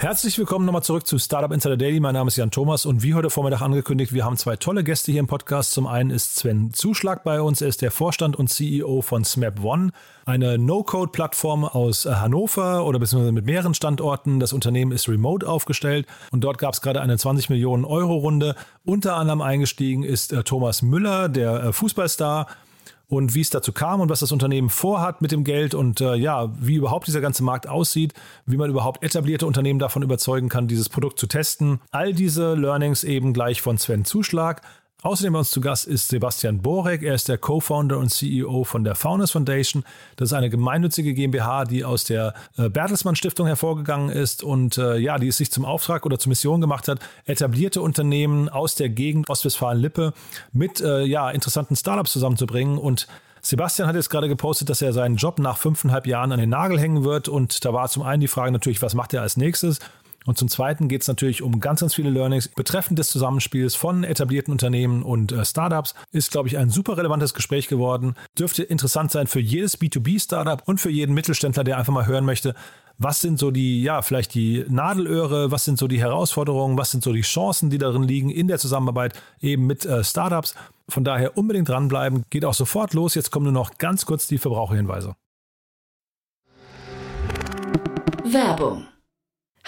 Herzlich willkommen nochmal zurück zu Startup Insider Daily. Mein Name ist Jan Thomas und wie heute Vormittag angekündigt, wir haben zwei tolle Gäste hier im Podcast. Zum einen ist Sven Zuschlag bei uns. Er ist der Vorstand und CEO von Smap One, eine No-Code-Plattform aus äh, Hannover oder beziehungsweise mit mehreren Standorten. Das Unternehmen ist remote aufgestellt und dort gab es gerade eine 20 Millionen Euro Runde. Unter anderem eingestiegen ist äh, Thomas Müller, der äh, Fußballstar und wie es dazu kam und was das Unternehmen vorhat mit dem Geld und äh, ja, wie überhaupt dieser ganze Markt aussieht, wie man überhaupt etablierte Unternehmen davon überzeugen kann, dieses Produkt zu testen. All diese Learnings eben gleich von Sven Zuschlag. Außerdem bei uns zu Gast ist Sebastian Borek. Er ist der Co-Founder und CEO von der Founders Foundation. Das ist eine gemeinnützige GmbH, die aus der äh, Bertelsmann Stiftung hervorgegangen ist und äh, ja, die es sich zum Auftrag oder zur Mission gemacht hat, etablierte Unternehmen aus der Gegend Ostwestfalen-Lippe mit äh, ja, interessanten Startups zusammenzubringen und Sebastian hat jetzt gerade gepostet, dass er seinen Job nach fünfeinhalb Jahren an den Nagel hängen wird. Und da war zum einen die Frage natürlich, was macht er als nächstes? Und zum Zweiten geht es natürlich um ganz, ganz viele Learnings betreffend des Zusammenspiels von etablierten Unternehmen und äh, Startups. Ist, glaube ich, ein super relevantes Gespräch geworden. Dürfte interessant sein für jedes B2B-Startup und für jeden Mittelständler, der einfach mal hören möchte, was sind so die, ja, vielleicht die Nadelöhre, was sind so die Herausforderungen, was sind so die Chancen, die darin liegen in der Zusammenarbeit eben mit äh, Startups. Von daher unbedingt dranbleiben. Geht auch sofort los. Jetzt kommen nur noch ganz kurz die Verbraucherhinweise. Werbung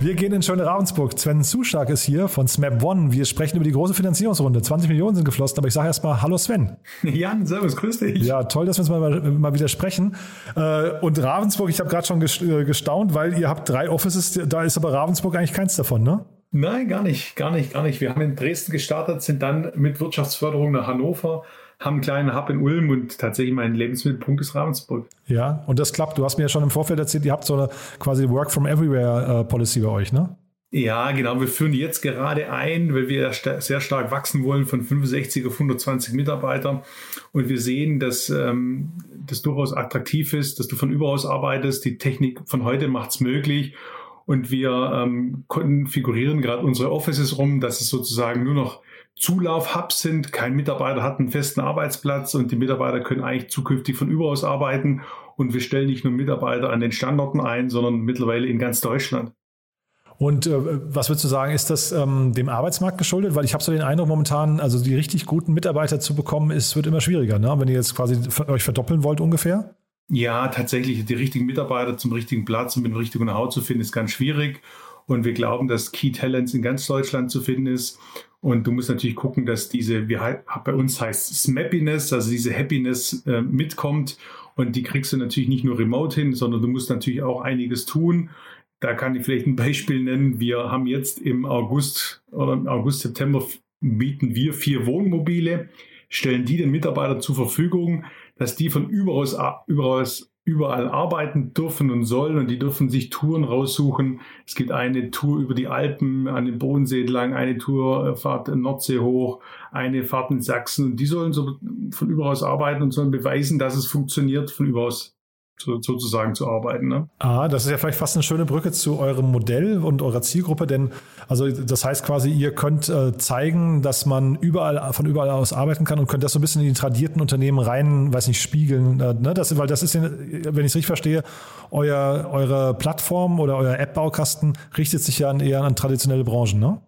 Wir gehen in schöne Ravensburg. Sven Zuschlag ist hier von Smap One. Wir sprechen über die große Finanzierungsrunde. 20 Millionen sind geflossen, aber ich sage erstmal Hallo Sven. Jan, servus, grüß dich. Ja, toll, dass wir uns mal, mal wieder sprechen. Äh, und Ravensburg, ich habe gerade schon äh, gestaunt, weil ihr habt drei Offices, da ist aber Ravensburg eigentlich keins davon, ne? Nein, gar nicht, gar nicht, gar nicht. Wir haben in Dresden gestartet, sind dann mit Wirtschaftsförderung nach Hannover, haben einen kleinen Hub in Ulm und tatsächlich mein Lebensmittelpunkt ist Ravensburg. Ja, und das klappt. Du hast mir ja schon im Vorfeld erzählt, ihr habt so eine quasi Work from Everywhere äh, Policy bei euch, ne? Ja, genau. Wir führen jetzt gerade ein, weil wir sehr stark wachsen wollen von 65 auf 120 Mitarbeiter. Und wir sehen, dass ähm, das durchaus attraktiv ist, dass du von überaus arbeitest. Die Technik von heute macht es möglich. Und wir ähm, konfigurieren gerade unsere Offices rum, dass es sozusagen nur noch Zulauf-Hubs sind. Kein Mitarbeiter hat einen festen Arbeitsplatz und die Mitarbeiter können eigentlich zukünftig von überaus arbeiten. Und wir stellen nicht nur Mitarbeiter an den Standorten ein, sondern mittlerweile in ganz Deutschland. Und äh, was würdest du sagen, ist das ähm, dem Arbeitsmarkt geschuldet? Weil ich habe so den Eindruck momentan, also die richtig guten Mitarbeiter zu bekommen, ist, wird immer schwieriger, ne? wenn ihr jetzt quasi euch verdoppeln wollt ungefähr. Ja, tatsächlich, die richtigen Mitarbeiter zum richtigen Platz und mit dem richtigen Know-how zu finden, ist ganz schwierig. Und wir glauben, dass Key Talents in ganz Deutschland zu finden ist. Und du musst natürlich gucken, dass diese, wie bei uns heißt Smappiness, also diese Happiness äh, mitkommt. Und die kriegst du natürlich nicht nur remote hin, sondern du musst natürlich auch einiges tun. Da kann ich vielleicht ein Beispiel nennen. Wir haben jetzt im August oder im August, September bieten wir vier Wohnmobile, stellen die den Mitarbeitern zur Verfügung, dass die von überaus, überaus überall arbeiten dürfen und sollen und die dürfen sich Touren raussuchen. Es gibt eine Tour über die Alpen an den Bodensee entlang, eine Tourfahrt Nordsee hoch, eine Fahrt in Sachsen und die sollen so von überaus arbeiten und sollen beweisen, dass es funktioniert von überaus so, sozusagen zu arbeiten. Ne? Ah, das ist ja vielleicht fast eine schöne Brücke zu eurem Modell und eurer Zielgruppe, denn also das heißt quasi, ihr könnt äh, zeigen, dass man überall von überall aus arbeiten kann und könnt das so ein bisschen in die tradierten Unternehmen rein, weiß nicht, spiegeln. Äh, ne? das, weil das ist, wenn ich es richtig verstehe, euer, eure Plattform oder euer App-Baukasten richtet sich ja an, eher an traditionelle Branchen, ne?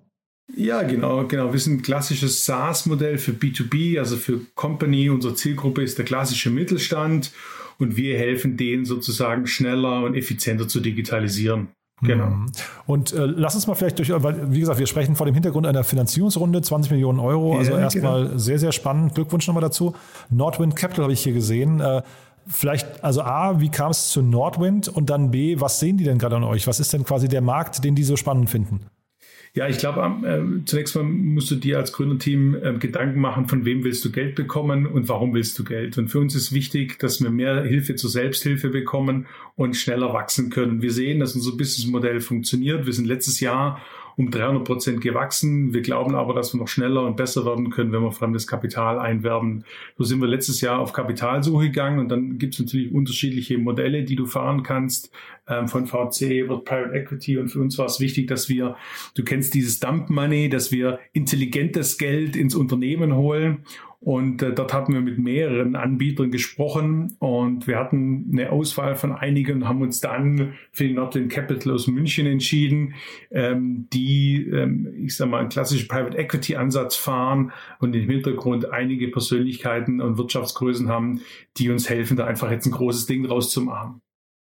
Ja, genau, genau. Wir sind ein klassisches SaaS-Modell für B2B, also für Company. Unsere Zielgruppe ist der klassische Mittelstand und wir helfen denen sozusagen schneller und effizienter zu digitalisieren. Genau. Mhm. Und äh, lass uns mal vielleicht durch, weil, wie gesagt, wir sprechen vor dem Hintergrund einer Finanzierungsrunde, 20 Millionen Euro. Also ja, erstmal genau. sehr, sehr spannend. Glückwunsch nochmal dazu. Nordwind Capital habe ich hier gesehen. Äh, vielleicht, also A, wie kam es zu Nordwind? Und dann B, was sehen die denn gerade an euch? Was ist denn quasi der Markt, den die so spannend finden? Ja, ich glaube, äh, zunächst mal musst du dir als Gründerteam äh, Gedanken machen, von wem willst du Geld bekommen und warum willst du Geld. Und für uns ist wichtig, dass wir mehr Hilfe zur Selbsthilfe bekommen und schneller wachsen können. Wir sehen, dass unser Businessmodell funktioniert. Wir sind letztes Jahr um 300 Prozent gewachsen. Wir glauben aber, dass wir noch schneller und besser werden können, wenn wir fremdes Kapital einwerben. So sind wir letztes Jahr auf Kapitalsuche gegangen und dann gibt es natürlich unterschiedliche Modelle, die du fahren kannst, ähm, von VC über Private Equity und für uns war es wichtig, dass wir, du kennst dieses Dump Money, dass wir intelligentes Geld ins Unternehmen holen und äh, dort hatten wir mit mehreren Anbietern gesprochen und wir hatten eine Auswahl von einigen und haben uns dann für die Nordwind Capital aus München entschieden, ähm, die, ähm, ich sag mal, einen klassischen Private Equity Ansatz fahren und im Hintergrund einige Persönlichkeiten und Wirtschaftsgrößen haben, die uns helfen, da einfach jetzt ein großes Ding draus zu machen.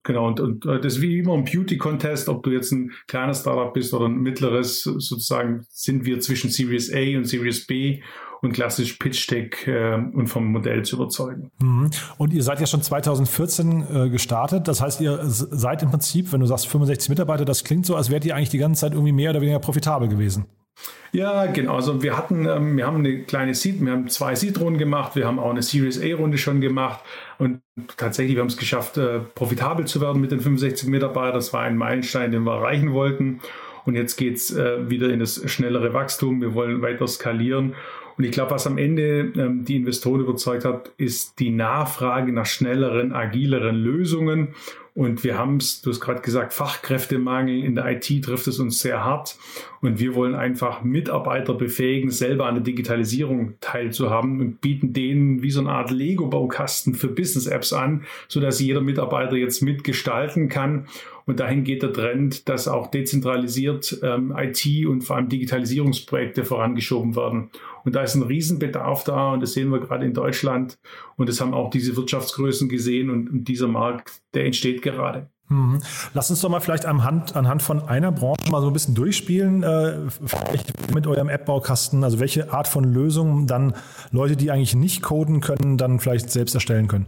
Genau, und, und äh, das ist wie immer ein Beauty-Contest, ob du jetzt ein kleines Startup bist oder ein mittleres, sozusagen sind wir zwischen Series A und Series B und klassisch Pitch-Deck äh, und vom Modell zu überzeugen. Mhm. Und ihr seid ja schon 2014 äh, gestartet. Das heißt, ihr seid im Prinzip, wenn du sagst 65 Mitarbeiter, das klingt so, als wärt ihr eigentlich die ganze Zeit irgendwie mehr oder weniger profitabel gewesen. Ja, genau. Also wir hatten, ähm, wir haben eine kleine Seed, wir haben zwei Seed-Runden gemacht, wir haben auch eine Series A-Runde schon gemacht und tatsächlich, wir haben es geschafft, äh, profitabel zu werden mit den 65 Mitarbeitern. Das war ein Meilenstein, den wir erreichen wollten. Und jetzt geht es äh, wieder in das schnellere Wachstum. Wir wollen weiter skalieren und ich glaube, was am Ende ähm, die Investoren überzeugt hat, ist die Nachfrage nach schnelleren, agileren Lösungen. Und wir haben es, du hast gerade gesagt, Fachkräftemangel in der IT trifft es uns sehr hart. Und wir wollen einfach Mitarbeiter befähigen, selber an der Digitalisierung teilzuhaben und bieten denen wie so eine Art Lego-Baukasten für Business-Apps an, sodass jeder Mitarbeiter jetzt mitgestalten kann und dahin geht der Trend, dass auch dezentralisiert ähm, IT und vor allem Digitalisierungsprojekte vorangeschoben werden. Und da ist ein Riesenbedarf da und das sehen wir gerade in Deutschland und das haben auch diese Wirtschaftsgrößen gesehen und, und dieser Markt, der entsteht gerade. Mhm. Lass uns doch mal vielleicht anhand, anhand von einer Branche mal so ein bisschen durchspielen, äh, mit eurem App-Baukasten, also welche Art von Lösungen dann Leute, die eigentlich nicht coden können, dann vielleicht selbst erstellen können.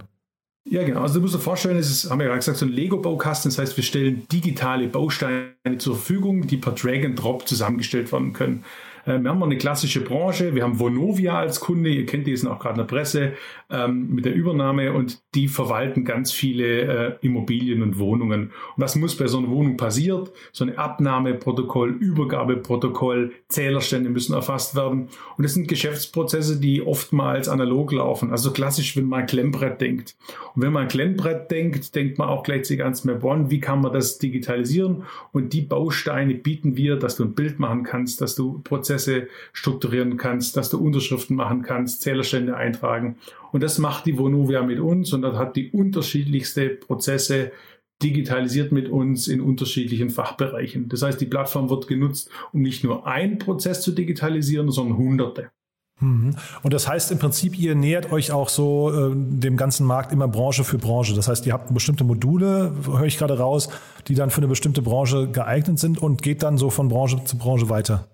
Ja, genau. Also du musst dir vorstellen, es ist, haben wir ja gesagt, so ein Lego-Baukasten. Das heißt, wir stellen digitale Bausteine zur Verfügung, die per Drag and Drop zusammengestellt werden können. Äh, wir haben eine klassische Branche. Wir haben Vonovia als Kunde. Ihr kennt die, sind auch gerade in der Presse ähm, mit der Übernahme und die verwalten ganz viele äh, Immobilien und Wohnungen. Und was muss bei so einer Wohnung passiert? So eine Abnahmeprotokoll, Übergabeprotokoll, Zählerstände müssen erfasst werden. Und das sind Geschäftsprozesse, die oftmals analog laufen. Also klassisch, wenn man ein Klemmbrett denkt. Und wenn man ein Klemmbrett denkt, denkt man auch gleichzeitig ans Merbon. Wie kann man das digitalisieren? Und die Bausteine bieten wir, dass du ein Bild machen kannst, dass du Prozesse Prozesse strukturieren kannst, dass du Unterschriften machen kannst, Zählerstände eintragen. Und das macht die Vonovia mit uns und hat die unterschiedlichste Prozesse digitalisiert mit uns in unterschiedlichen Fachbereichen. Das heißt, die Plattform wird genutzt, um nicht nur einen Prozess zu digitalisieren, sondern hunderte. Mhm. Und das heißt im Prinzip, ihr nähert euch auch so äh, dem ganzen Markt immer Branche für Branche. Das heißt, ihr habt bestimmte Module, höre ich gerade raus, die dann für eine bestimmte Branche geeignet sind und geht dann so von Branche zu Branche weiter.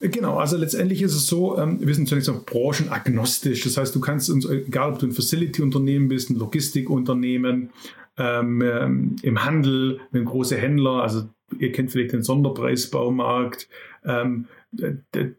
Genau, also letztendlich ist es so, ähm, wir sind zunächst mal branchenagnostisch. Das heißt, du kannst uns, egal ob du ein Facility-Unternehmen bist, ein Logistikunternehmen, ähm, ähm, im Handel, ein großer Händler, also ihr kennt vielleicht den Sonderpreisbaumarkt, ähm,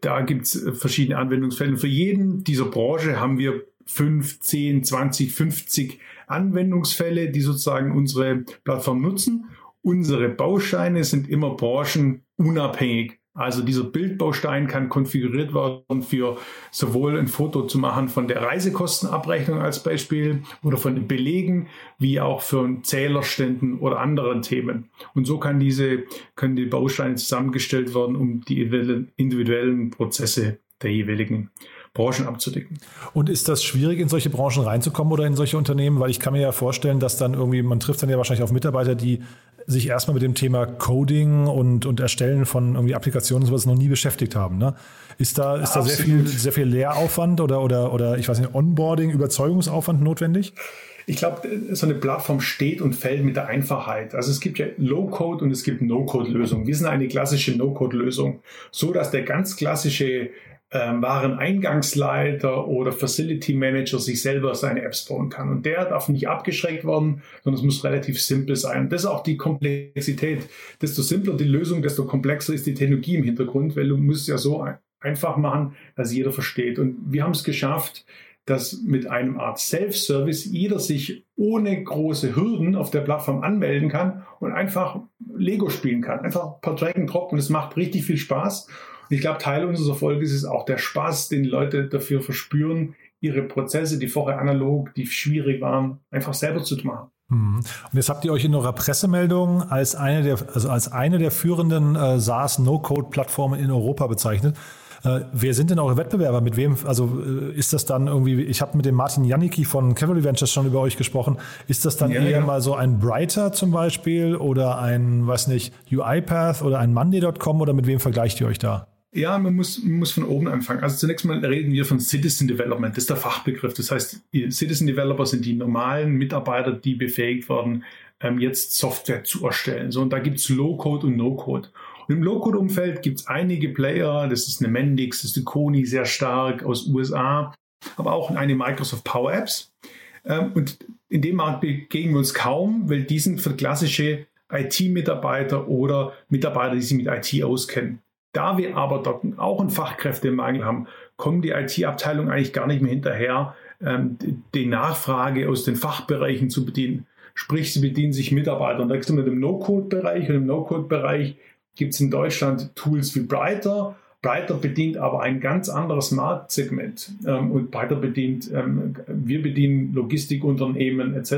da, gibt es verschiedene Anwendungsfälle. Für jeden dieser Branche haben wir 5, 10, 20, 50 Anwendungsfälle, die sozusagen unsere Plattform nutzen. Unsere Bauscheine sind immer branchenunabhängig. Also dieser Bildbaustein kann konfiguriert werden für sowohl ein Foto zu machen von der Reisekostenabrechnung als Beispiel oder von den Belegen, wie auch für Zählerständen oder anderen Themen. Und so kann diese, können die Bausteine zusammengestellt werden, um die individuellen Prozesse der jeweiligen Branchen abzudecken. Und ist das schwierig, in solche Branchen reinzukommen oder in solche Unternehmen? Weil ich kann mir ja vorstellen, dass dann irgendwie, man trifft dann ja wahrscheinlich auf Mitarbeiter, die sich erstmal mit dem Thema Coding und, und Erstellen von irgendwie Applikationen und sowas noch nie beschäftigt haben. Ne? Ist da, ist da sehr viel, sehr viel Lehraufwand oder, oder, oder ich weiß nicht, Onboarding, Überzeugungsaufwand notwendig? Ich glaube, so eine Plattform steht und fällt mit der Einfachheit. Also es gibt ja Low-Code und es gibt No-Code-Lösungen. Wir sind eine klassische No-Code-Lösung, so dass der ganz klassische ähm, Wareneingangsleiter oder Facility Manager sich selber seine Apps bauen kann. Und der darf nicht abgeschreckt werden, sondern es muss relativ simpel sein. Und das ist auch die Komplexität. Desto simpler die Lösung, desto komplexer ist die Technologie im Hintergrund, weil du musst ja so einfach machen, dass jeder versteht. Und wir haben es geschafft, dass mit einem Art Self-Service jeder sich ohne große Hürden auf der Plattform anmelden kann und einfach Lego spielen kann. Einfach per Drag and Drop und es macht richtig viel Spaß. Ich glaube, Teil unseres Erfolges ist auch der Spaß, den die Leute dafür verspüren, ihre Prozesse, die vorher analog, die schwierig waren, einfach selber zu machen. Mhm. Und jetzt habt ihr euch in eurer Pressemeldung als eine der, also als eine der führenden äh, SaaS-No-Code-Plattformen in Europa bezeichnet. Äh, wer sind denn eure Wettbewerber? Mit wem, also äh, ist das dann irgendwie, ich habe mit dem Martin Janicki von Cavalry Ventures schon über euch gesprochen. Ist das dann ja, eher ja. mal so ein Brighter zum Beispiel oder ein, weiß nicht, UiPath oder ein Monday.com oder mit wem vergleicht ihr euch da? Ja, man muss, man muss von oben anfangen. Also zunächst mal reden wir von Citizen Development. Das ist der Fachbegriff. Das heißt, Citizen Developer sind die normalen Mitarbeiter, die befähigt werden, ähm, jetzt Software zu erstellen. So, und da gibt es Low-Code und No-Code. Und im Low-Code-Umfeld gibt es einige Player, das ist eine Mendix, das ist eine Kony sehr stark aus USA, aber auch eine Microsoft Power Apps. Ähm, und in dem Markt begegnen wir uns kaum, weil die sind für klassische IT-Mitarbeiter oder Mitarbeiter, die sich mit IT auskennen. Da wir aber dort auch einen Fachkräftemangel haben, kommen die IT-Abteilungen eigentlich gar nicht mehr hinterher, ähm, die Nachfrage aus den Fachbereichen zu bedienen. Sprich, sie bedienen sich Mitarbeiter. Und da sind wir im No-Code-Bereich. Und im No-Code-Bereich gibt es in Deutschland Tools wie Brighter. Brighter bedient aber ein ganz anderes Marktsegment ähm, und Brighter bedient, ähm, wir bedienen Logistikunternehmen etc.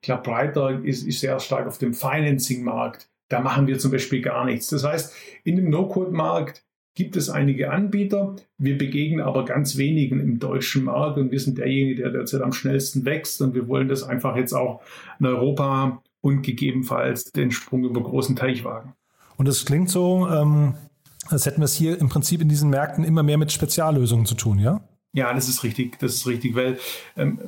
Ich glaube, Brighter ist, ist sehr stark auf dem Financing-Markt. Da machen wir zum Beispiel gar nichts. Das heißt, in dem No-Code-Markt gibt es einige Anbieter. Wir begegnen aber ganz wenigen im deutschen Markt und wir sind derjenige, der derzeit am schnellsten wächst und wir wollen das einfach jetzt auch in Europa und gegebenenfalls den Sprung über großen Teich wagen. Und es klingt so, ähm, als hätten wir es hier im Prinzip in diesen Märkten immer mehr mit Speziallösungen zu tun, ja? Ja, das ist richtig, das ist richtig, weil ähm,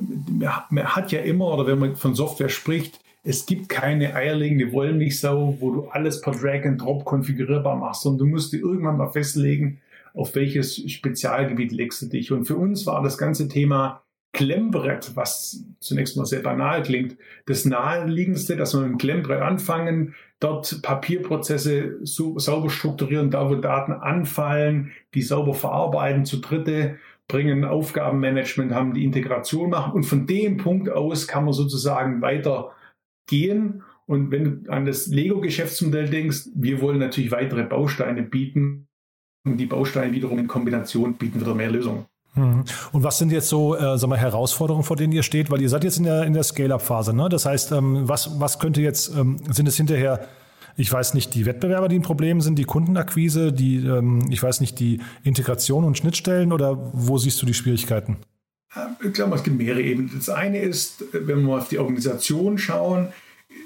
man hat ja immer, oder wenn man von Software spricht, es gibt keine eierlegende Wollmilchsau, wo du alles per Drag and Drop konfigurierbar machst, sondern du musst dir irgendwann mal festlegen, auf welches Spezialgebiet legst du dich. Und für uns war das ganze Thema Klemmbrett, was zunächst mal sehr banal klingt, das naheliegendste, dass wir mit dem Klemmbrett anfangen, dort Papierprozesse so, sauber strukturieren, da wo Daten anfallen, die sauber verarbeiten, zu Dritte bringen Aufgabenmanagement, haben die Integration machen und von dem Punkt aus kann man sozusagen weiter gehen. Und wenn du an das Lego-Geschäftsmodell denkst, wir wollen natürlich weitere Bausteine bieten und die Bausteine wiederum in Kombination bieten wieder mehr Lösungen. Mhm. Und was sind jetzt so äh, sagen wir, Herausforderungen, vor denen ihr steht? Weil ihr seid jetzt in der, in der Scale-Up-Phase. Ne? Das heißt, ähm, was, was könnte jetzt, ähm, sind es hinterher, ich weiß nicht, die Wettbewerber, die ein Problem sind, die Kundenakquise, die, ähm, ich weiß nicht, die Integration und Schnittstellen oder wo siehst du die Schwierigkeiten? Ich glaube, es gibt mehrere Ebenen. Das eine ist, wenn wir mal auf die Organisation schauen,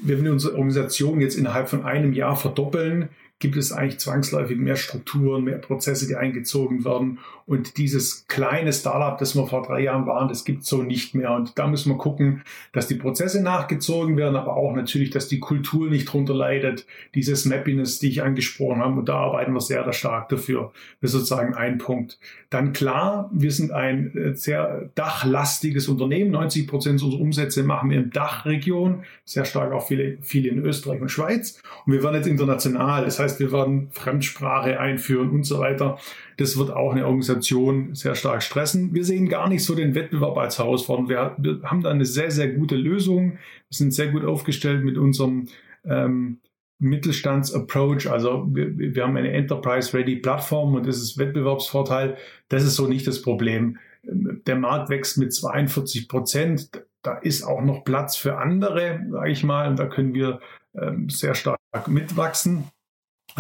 wenn wir unsere Organisation jetzt innerhalb von einem Jahr verdoppeln, gibt es eigentlich zwangsläufig mehr Strukturen, mehr Prozesse, die eingezogen werden. Und dieses kleine Startup, das wir vor drei Jahren waren, das gibt es so nicht mehr. Und da müssen wir gucken, dass die Prozesse nachgezogen werden, aber auch natürlich, dass die Kultur nicht drunter leidet. Dieses Mappiness, die ich angesprochen habe. Und da arbeiten wir sehr, sehr stark dafür. Das ist sozusagen ein Punkt. Dann klar, wir sind ein äh, sehr dachlastiges Unternehmen. 90 Prozent unserer Umsätze machen wir in Dachregion. Sehr stark auch viele, viele in Österreich und Schweiz. Und wir werden jetzt international. Das heißt, wir werden Fremdsprache einführen und so weiter. Das wird auch eine Organisation sehr stark stressen. Wir sehen gar nicht so den Wettbewerb als Herausforderung. Wir, wir haben da eine sehr, sehr gute Lösung. Wir sind sehr gut aufgestellt mit unserem ähm, Mittelstands-Approach. Also wir, wir haben eine Enterprise-Ready-Plattform und das ist Wettbewerbsvorteil. Das ist so nicht das Problem. Der Markt wächst mit 42 Prozent. Da ist auch noch Platz für andere, sage ich mal. Und da können wir ähm, sehr stark mitwachsen.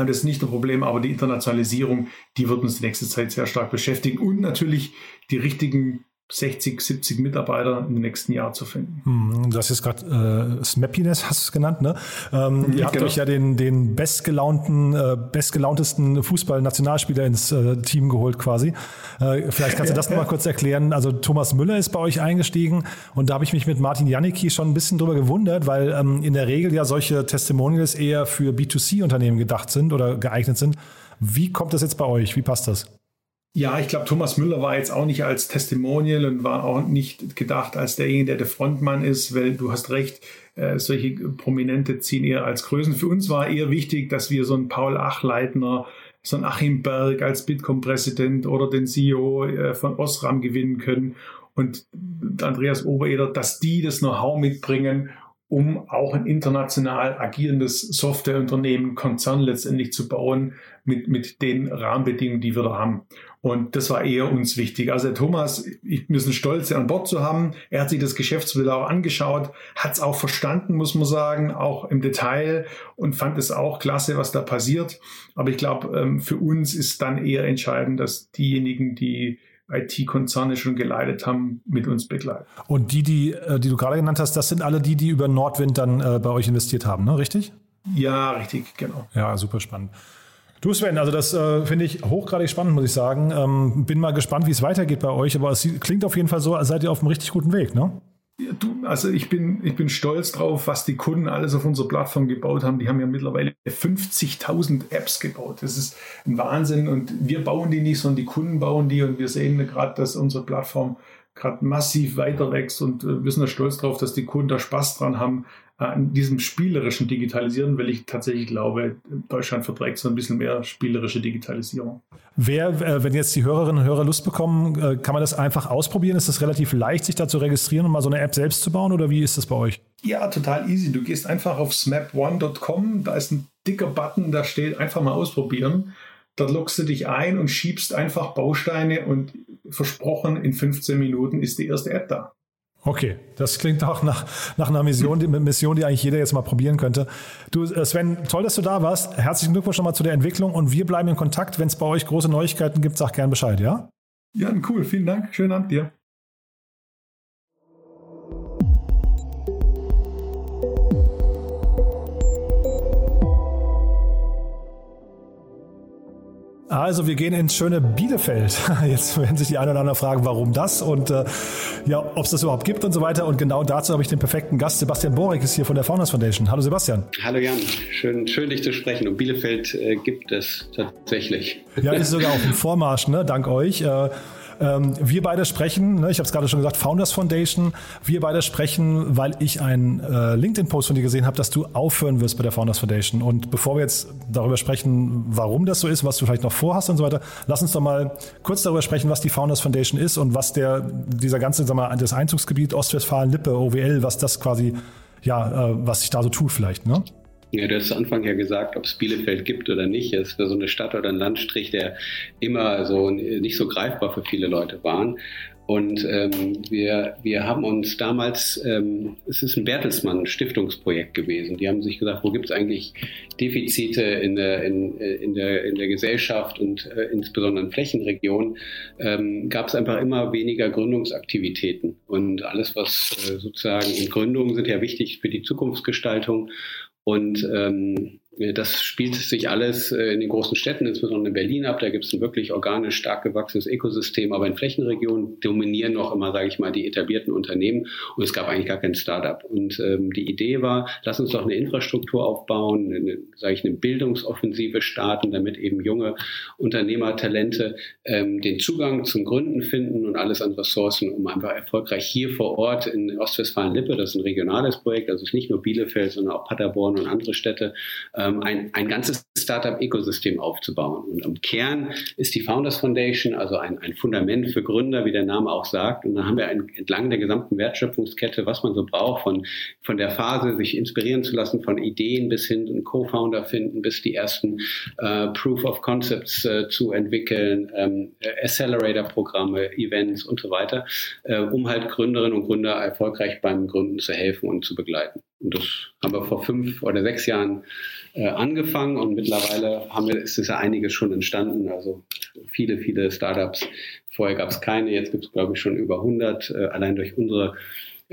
Das ist nicht ein Problem, aber die Internationalisierung, die wird uns die nächste Zeit sehr stark beschäftigen. Und natürlich die richtigen 60, 70 Mitarbeiter im nächsten Jahr zu finden. Hm, du hast jetzt gerade äh, Snappiness, hast du es genannt, ne? Ähm, ja, ihr habt genau. euch ja den, den bestgelaunten, äh, bestgelauntesten Fußball-Nationalspieler ins äh, Team geholt quasi. Äh, vielleicht kannst du das nochmal kurz erklären. Also Thomas Müller ist bei euch eingestiegen und da habe ich mich mit Martin Janicki schon ein bisschen drüber gewundert, weil ähm, in der Regel ja solche Testimonials eher für B2C-Unternehmen gedacht sind oder geeignet sind. Wie kommt das jetzt bei euch? Wie passt das? Ja, ich glaube, Thomas Müller war jetzt auch nicht als Testimonial und war auch nicht gedacht als derjenige, der der Frontmann ist, weil du hast recht, äh, solche Prominente ziehen eher als Größen. Für uns war eher wichtig, dass wir so einen Paul Achleitner, so einen Achim Berg als Bitkom-Präsident oder den CEO äh, von Osram gewinnen können und Andreas Obereder, dass die das Know-how mitbringen um auch ein international agierendes Softwareunternehmen, Konzern letztendlich zu bauen mit, mit den Rahmenbedingungen, die wir da haben. Und das war eher uns wichtig. Also Thomas, ich, wir sind stolz, sie an Bord zu haben. Er hat sich das Geschäftsmodell auch angeschaut, hat es auch verstanden, muss man sagen, auch im Detail und fand es auch klasse, was da passiert. Aber ich glaube, ähm, für uns ist dann eher entscheidend, dass diejenigen, die IT-Konzerne schon geleitet haben, mit uns begleiten. Und die, die, äh, die du gerade genannt hast, das sind alle die, die über Nordwind dann äh, bei euch investiert haben, ne? richtig? Ja, richtig, genau. Ja, super spannend. Du Sven, also das äh, finde ich hochgradig spannend, muss ich sagen. Ähm, bin mal gespannt, wie es weitergeht bei euch, aber es klingt auf jeden Fall so, als seid ihr auf einem richtig guten Weg, ne? Ja, du, also ich bin, ich bin stolz drauf, was die Kunden alles auf unserer Plattform gebaut haben. Die haben ja mittlerweile 50.000 Apps gebaut. Das ist ein Wahnsinn und wir bauen die nicht, sondern die Kunden bauen die und wir sehen gerade, dass unsere Plattform gerade massiv weiter wächst und äh, wir sind da stolz drauf, dass die Kunden da Spaß dran haben, an diesem spielerischen Digitalisieren, weil ich tatsächlich glaube, Deutschland verträgt so ein bisschen mehr spielerische Digitalisierung. Wer, äh, wenn jetzt die Hörerinnen und Hörer Lust bekommen, äh, kann man das einfach ausprobieren? Ist es relativ leicht, sich da zu registrieren und mal so eine App selbst zu bauen oder wie ist das bei euch? Ja, total easy. Du gehst einfach auf smap1.com, da ist ein dicker Button, da steht einfach mal ausprobieren. Dort loggst du dich ein und schiebst einfach Bausteine und versprochen, in 15 Minuten ist die erste App da. Okay, das klingt auch nach, nach einer Mission die, Mission, die eigentlich jeder jetzt mal probieren könnte. Du, äh, Sven, toll, dass du da warst. Herzlichen Glückwunsch nochmal zu der Entwicklung und wir bleiben in Kontakt. Wenn es bei euch große Neuigkeiten gibt, sag gern Bescheid, ja? Ja, cool. Vielen Dank. Schönen Abend dir. Also wir gehen ins schöne Bielefeld. Jetzt werden sich die einen oder anderen fragen, warum das und äh, ja, ob es das überhaupt gibt und so weiter. Und genau dazu habe ich den perfekten Gast. Sebastian Borek ist hier von der Founders Foundation. Hallo Sebastian. Hallo Jan, schön, schön dich zu sprechen. Und Bielefeld äh, gibt es tatsächlich. Ja, ist sogar auch ein Vormarsch, ne? dank euch. Äh, ähm, wir beide sprechen, ne, ich habe es gerade schon gesagt, Founders Foundation. Wir beide sprechen, weil ich einen äh, LinkedIn-Post von dir gesehen habe, dass du aufhören wirst bei der Founders Foundation. Und bevor wir jetzt darüber sprechen, warum das so ist, was du vielleicht noch vorhast und so weiter, lass uns doch mal kurz darüber sprechen, was die Founders Foundation ist und was der dieser ganze, sag mal, das Einzugsgebiet Ostwestfalen-Lippe, OWL, was das quasi, ja, äh, was sich da so tut vielleicht, ne? Ja, du hast zu Anfang ja gesagt, ob es Bielefeld gibt oder nicht. Es war so eine Stadt oder ein Landstrich, der immer so nicht so greifbar für viele Leute waren. Und ähm, wir, wir haben uns damals, ähm, es ist ein Bertelsmann Stiftungsprojekt gewesen. Die haben sich gesagt, wo gibt es eigentlich Defizite in der, in, in, der, in der Gesellschaft und äh, insbesondere in Flächenregionen, ähm, gab es einfach immer weniger Gründungsaktivitäten. Und alles, was äh, sozusagen in Gründungen sind ja wichtig für die Zukunftsgestaltung. Und ähm, das spielt sich alles äh, in den großen Städten, insbesondere in Berlin ab. Da gibt es ein wirklich organisch stark gewachsenes Ökosystem. Aber in Flächenregionen dominieren noch immer, sage ich mal, die etablierten Unternehmen. Und es gab eigentlich gar kein Startup. Und ähm, die Idee war, lass uns doch eine Infrastruktur aufbauen, eine, sage ich, eine Bildungsoffensive starten, damit eben junge Unternehmertalente ähm, den Zugang zum Gründen finden und alles an Ressourcen, um einfach erfolgreich hier vor Ort in Ostwestfalen-Lippe, das ist ein regionales Projekt, also es ist nicht nur Bielefeld, sondern auch Paderborn und andere Städte, ähm, ähm, ein, ein ganzes Startup-Ökosystem aufzubauen. Und im Kern ist die Founders Foundation also ein, ein Fundament für Gründer, wie der Name auch sagt. Und dann haben wir ein, entlang der gesamten Wertschöpfungskette, was man so braucht, von, von der Phase, sich inspirieren zu lassen, von Ideen bis hin einen Co-Founder finden, bis die ersten äh, Proof of Concepts äh, zu entwickeln, ähm, Accelerator-Programme, Events und so weiter, äh, um halt Gründerinnen und Gründer erfolgreich beim Gründen zu helfen und zu begleiten. Und das haben wir vor fünf oder sechs Jahren äh, angefangen und mittlerweile haben wir, ist es ja einiges schon entstanden. Also viele, viele Startups. Vorher gab es keine, jetzt gibt es, glaube ich, schon über 100. Äh, allein durch unsere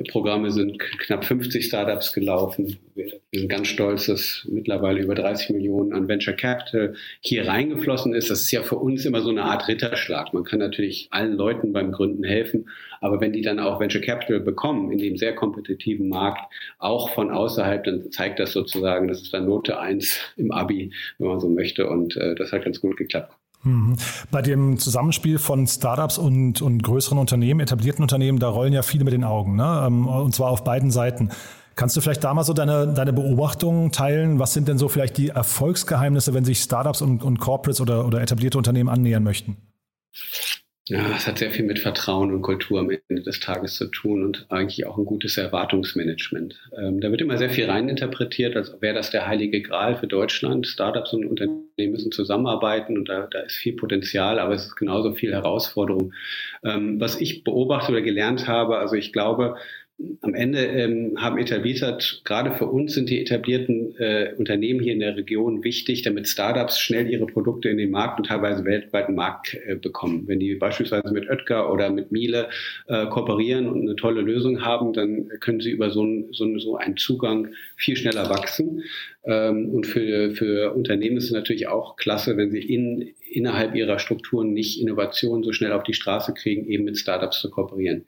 Programme sind knapp 50 Startups gelaufen. Wir sind ganz stolz, dass mittlerweile über 30 Millionen an Venture Capital hier reingeflossen ist. Das ist ja für uns immer so eine Art Ritterschlag. Man kann natürlich allen Leuten beim Gründen helfen, aber wenn die dann auch Venture Capital bekommen in dem sehr kompetitiven Markt, auch von außerhalb, dann zeigt das sozusagen, das ist dann Note 1 im Abi, wenn man so möchte. Und äh, das hat ganz gut geklappt. Mhm. Bei dem Zusammenspiel von Startups und, und größeren Unternehmen, etablierten Unternehmen, da rollen ja viele mit den Augen, ne? Ähm, und zwar auf beiden Seiten. Kannst du vielleicht da mal so deine, deine Beobachtungen teilen? Was sind denn so vielleicht die Erfolgsgeheimnisse, wenn sich Startups und, und Corporates oder, oder etablierte Unternehmen annähern möchten? Ja, es hat sehr viel mit Vertrauen und Kultur am Ende des Tages zu tun und eigentlich auch ein gutes Erwartungsmanagement. Ähm, da wird immer sehr viel reininterpretiert, als wäre das der heilige Gral für Deutschland. Startups und Unternehmen müssen zusammenarbeiten und da, da ist viel Potenzial, aber es ist genauso viel Herausforderung. Ähm, was ich beobachtet oder gelernt habe, also ich glaube, am Ende ähm, haben etablierte, gerade für uns sind die etablierten äh, Unternehmen hier in der Region wichtig, damit Startups schnell ihre Produkte in den Markt und teilweise weltweiten Markt äh, bekommen. Wenn die beispielsweise mit Oetker oder mit Miele äh, kooperieren und eine tolle Lösung haben, dann können sie über so, ein, so, so einen Zugang viel schneller wachsen. Ähm, und für, für Unternehmen ist es natürlich auch klasse, wenn sie in, innerhalb ihrer Strukturen nicht Innovationen so schnell auf die Straße kriegen, eben mit Startups zu kooperieren.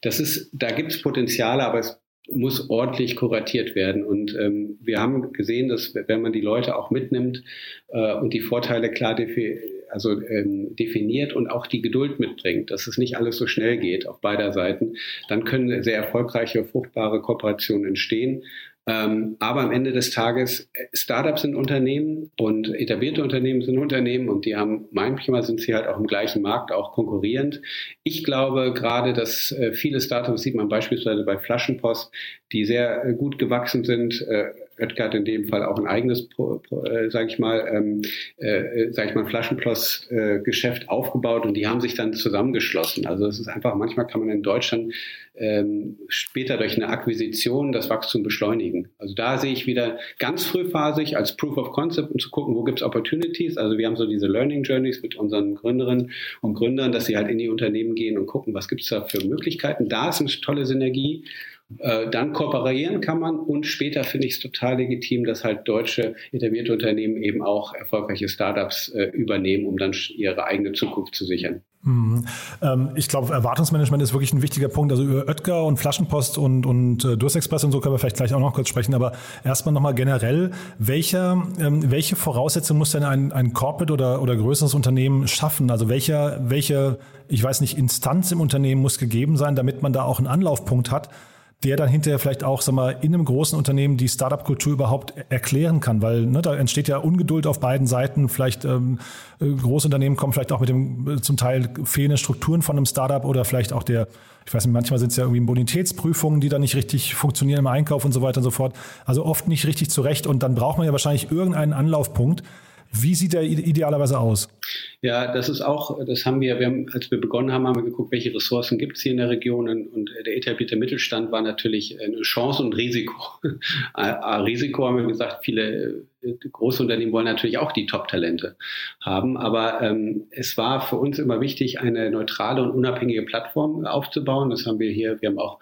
Das ist, da gibt es Potenziale, aber es muss ordentlich kuratiert werden. Und ähm, wir haben gesehen, dass wenn man die Leute auch mitnimmt äh, und die Vorteile klar defi also, ähm, definiert und auch die Geduld mitbringt, dass es nicht alles so schnell geht auf beider Seiten, dann können sehr erfolgreiche, fruchtbare Kooperationen entstehen. Ähm, aber am Ende des Tages, äh, Startups sind Unternehmen und etablierte Unternehmen sind Unternehmen und die haben, manchmal sind sie halt auch im gleichen Markt auch konkurrierend. Ich glaube gerade, dass äh, viele Startups, sieht man beispielsweise bei Flaschenpost, die sehr äh, gut gewachsen sind, äh, Hat in dem Fall auch ein eigenes, äh, sage ich mal, ähm, äh, sage ich mal, Flaschenplos-Geschäft äh, aufgebaut und die haben sich dann zusammengeschlossen. Also es ist einfach, manchmal kann man in Deutschland ähm, später durch eine Akquisition das Wachstum beschleunigen. Also da sehe ich wieder ganz frühphasig als Proof of Concept, um zu gucken, wo gibt es Opportunities. Also wir haben so diese Learning Journeys mit unseren Gründerinnen und Gründern, dass sie halt in die Unternehmen gehen und gucken, was gibt es da für Möglichkeiten. Da ist eine tolle Synergie. Äh, dann kooperieren kann man und später finde ich es total legitim, dass halt deutsche etablierte Unternehmen eben auch erfolgreiche Startups äh, übernehmen, um dann ihre eigene Zukunft zu sichern. Mhm. Ähm, ich glaube, Erwartungsmanagement ist wirklich ein wichtiger Punkt. Also über Oetker und Flaschenpost und, und äh, Durstexpress und so können wir vielleicht gleich auch noch kurz sprechen. Aber erstmal nochmal generell, welche, ähm, welche Voraussetzungen muss denn ein, ein Corporate oder, oder größeres Unternehmen schaffen? Also welche, welche, ich weiß nicht, Instanz im Unternehmen muss gegeben sein, damit man da auch einen Anlaufpunkt hat, der dann hinterher vielleicht auch sag mal, in einem großen Unternehmen die Startup-Kultur überhaupt erklären kann, weil ne, da entsteht ja Ungeduld auf beiden Seiten. Vielleicht ähm, äh, Großunternehmen kommen vielleicht auch mit dem äh, zum Teil fehlenden Strukturen von einem Startup oder vielleicht auch der, ich weiß nicht, manchmal sind es ja irgendwie Bonitätsprüfungen, die dann nicht richtig funktionieren im Einkauf und so weiter und so fort. Also oft nicht richtig zurecht und dann braucht man ja wahrscheinlich irgendeinen Anlaufpunkt. Wie sieht der idealerweise aus? Ja, das ist auch, das haben wir, wir haben, als wir begonnen haben, haben wir geguckt, welche Ressourcen gibt es hier in der Region und der etablierte Mittelstand war natürlich eine Chance und Risiko. Risiko haben wir gesagt, viele große Unternehmen wollen natürlich auch die Top-Talente haben, aber ähm, es war für uns immer wichtig, eine neutrale und unabhängige Plattform aufzubauen. Das haben wir hier, wir haben auch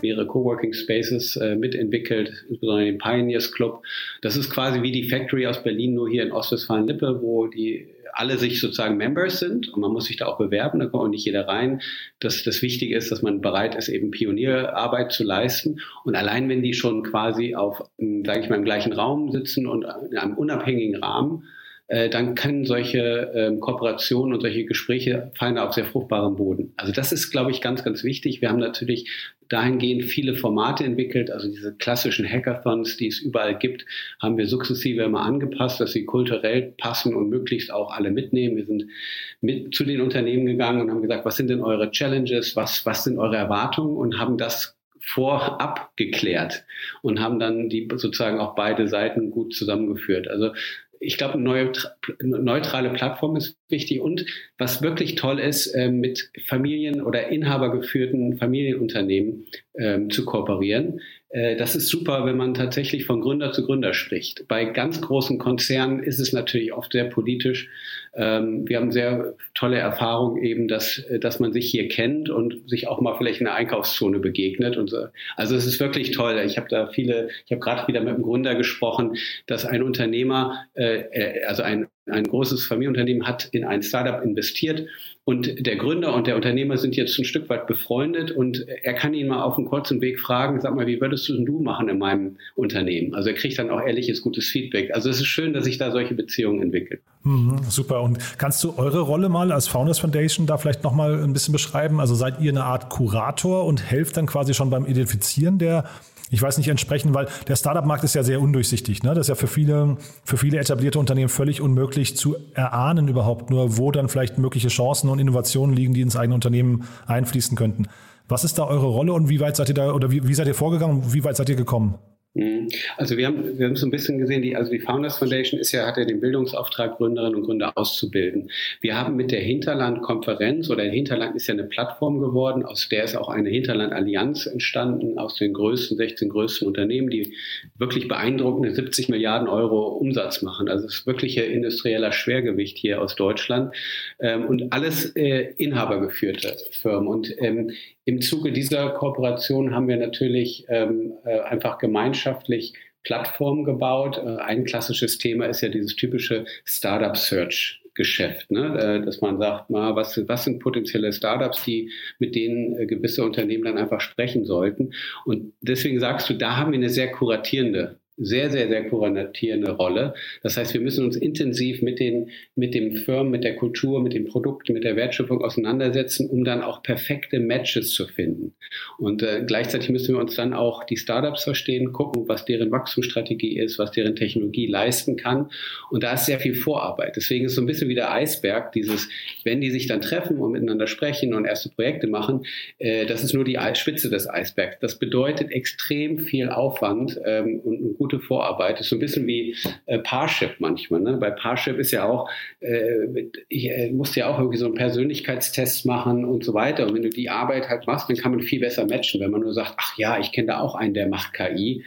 mehrere Coworking Spaces äh, mitentwickelt, insbesondere den Pioneers Club. Das ist quasi wie die Factory aus Berlin, nur hier in Ostwestfalen-Lippe, wo die alle sich sozusagen Members sind und man muss sich da auch bewerben, da kommt auch nicht jeder rein. Das, das Wichtige ist, dass man bereit ist, eben Pionierarbeit zu leisten. Und allein wenn die schon quasi auf, sage ich mal, im gleichen Raum sitzen und in einem unabhängigen Rahmen, dann können solche ähm, Kooperationen und solche Gespräche fallen auf sehr fruchtbarem Boden. Also das ist, glaube ich, ganz, ganz wichtig. Wir haben natürlich dahingehend viele Formate entwickelt, also diese klassischen Hackathons, die es überall gibt, haben wir sukzessive immer angepasst, dass sie kulturell passen und möglichst auch alle mitnehmen. Wir sind mit zu den Unternehmen gegangen und haben gesagt, was sind denn eure Challenges, was, was sind eure Erwartungen und haben das vorab geklärt und haben dann die sozusagen auch beide Seiten gut zusammengeführt. Also ich glaube, eine neue neutrale Plattform ist wichtig und was wirklich toll ist, äh, mit Familien- oder inhabergeführten Familienunternehmen ähm, zu kooperieren. Äh, das ist super, wenn man tatsächlich von Gründer zu Gründer spricht. Bei ganz großen Konzernen ist es natürlich oft sehr politisch. Ähm, wir haben sehr tolle Erfahrungen eben, dass, äh, dass man sich hier kennt und sich auch mal vielleicht in der Einkaufszone begegnet. Und so. Also es ist wirklich toll. Ich habe da viele, ich habe gerade wieder mit einem Gründer gesprochen, dass ein Unternehmer, äh, also ein, ein großes Familienunternehmen hat in ein Startup investiert und der Gründer und der Unternehmer sind jetzt ein Stück weit befreundet und er kann ihn mal auf einem kurzen Weg fragen, sag mal, wie würdest du denn du machen in meinem Unternehmen? Also er kriegt dann auch ehrliches, gutes Feedback. Also es ist schön, dass sich da solche Beziehungen entwickeln. Mhm, super. Und kannst du eure Rolle mal als Founders Foundation da vielleicht nochmal ein bisschen beschreiben? Also seid ihr eine Art Kurator und helft dann quasi schon beim Identifizieren der ich weiß nicht, entsprechen, weil der Startup-Markt ist ja sehr undurchsichtig. Ne? Das ist ja für viele, für viele etablierte Unternehmen völlig unmöglich zu erahnen überhaupt nur, wo dann vielleicht mögliche Chancen und Innovationen liegen, die ins eigene Unternehmen einfließen könnten. Was ist da eure Rolle und wie weit seid ihr da oder wie, wie seid ihr vorgegangen und wie weit seid ihr gekommen? Mhm. Also wir haben, wir haben so ein bisschen gesehen, die, also die Founders Foundation ist ja, hat ja den Bildungsauftrag, Gründerinnen und Gründer auszubilden. Wir haben mit der Hinterland-Konferenz oder Hinterland ist ja eine Plattform geworden, aus der ist auch eine Hinterland-Allianz entstanden, aus den größten, 16 größten Unternehmen, die wirklich beeindruckende 70 Milliarden Euro Umsatz machen. Also es ist wirklich ein industrieller Schwergewicht hier aus Deutschland ähm, und alles äh, inhabergeführte Firmen. Und ähm, im Zuge dieser Kooperation haben wir natürlich ähm, äh, einfach gemeinschaftlich Plattformen gebaut. Äh, ein klassisches Thema ist ja dieses typische Startup Search. Geschäft, ne? Äh, dass man sagt, mal, was, was sind potenzielle Startups, die mit denen äh, gewisse Unternehmen dann einfach sprechen sollten. Und deswegen sagst du, da haben wir eine sehr kuratierende sehr, sehr, sehr kuratierende Rolle. Das heißt, wir müssen uns intensiv mit den, mit den Firmen, mit der Kultur, mit den Produkten, mit der Wertschöpfung auseinandersetzen, um dann auch perfekte Matches zu finden. Und äh, gleichzeitig müssen wir uns dann auch die Startups verstehen, gucken, was deren Wachstumsstrategie ist, was deren Technologie leisten kann. Und da ist sehr viel Vorarbeit. Deswegen ist so ein bisschen wie der Eisberg, dieses, wenn die sich dann treffen und miteinander sprechen und erste Projekte machen, äh, das ist nur die Spitze des Eisbergs. Das bedeutet extrem viel Aufwand ähm, und gute Vorarbeit. Ist so ein bisschen wie äh, Parship manchmal. Ne? Bei Parship ist ja auch, äh, ich äh, musste ja auch irgendwie so einen Persönlichkeitstest machen und so weiter. Und wenn du die Arbeit halt machst, dann kann man viel besser matchen. Wenn man nur sagt, ach ja, ich kenne da auch einen, der macht KI,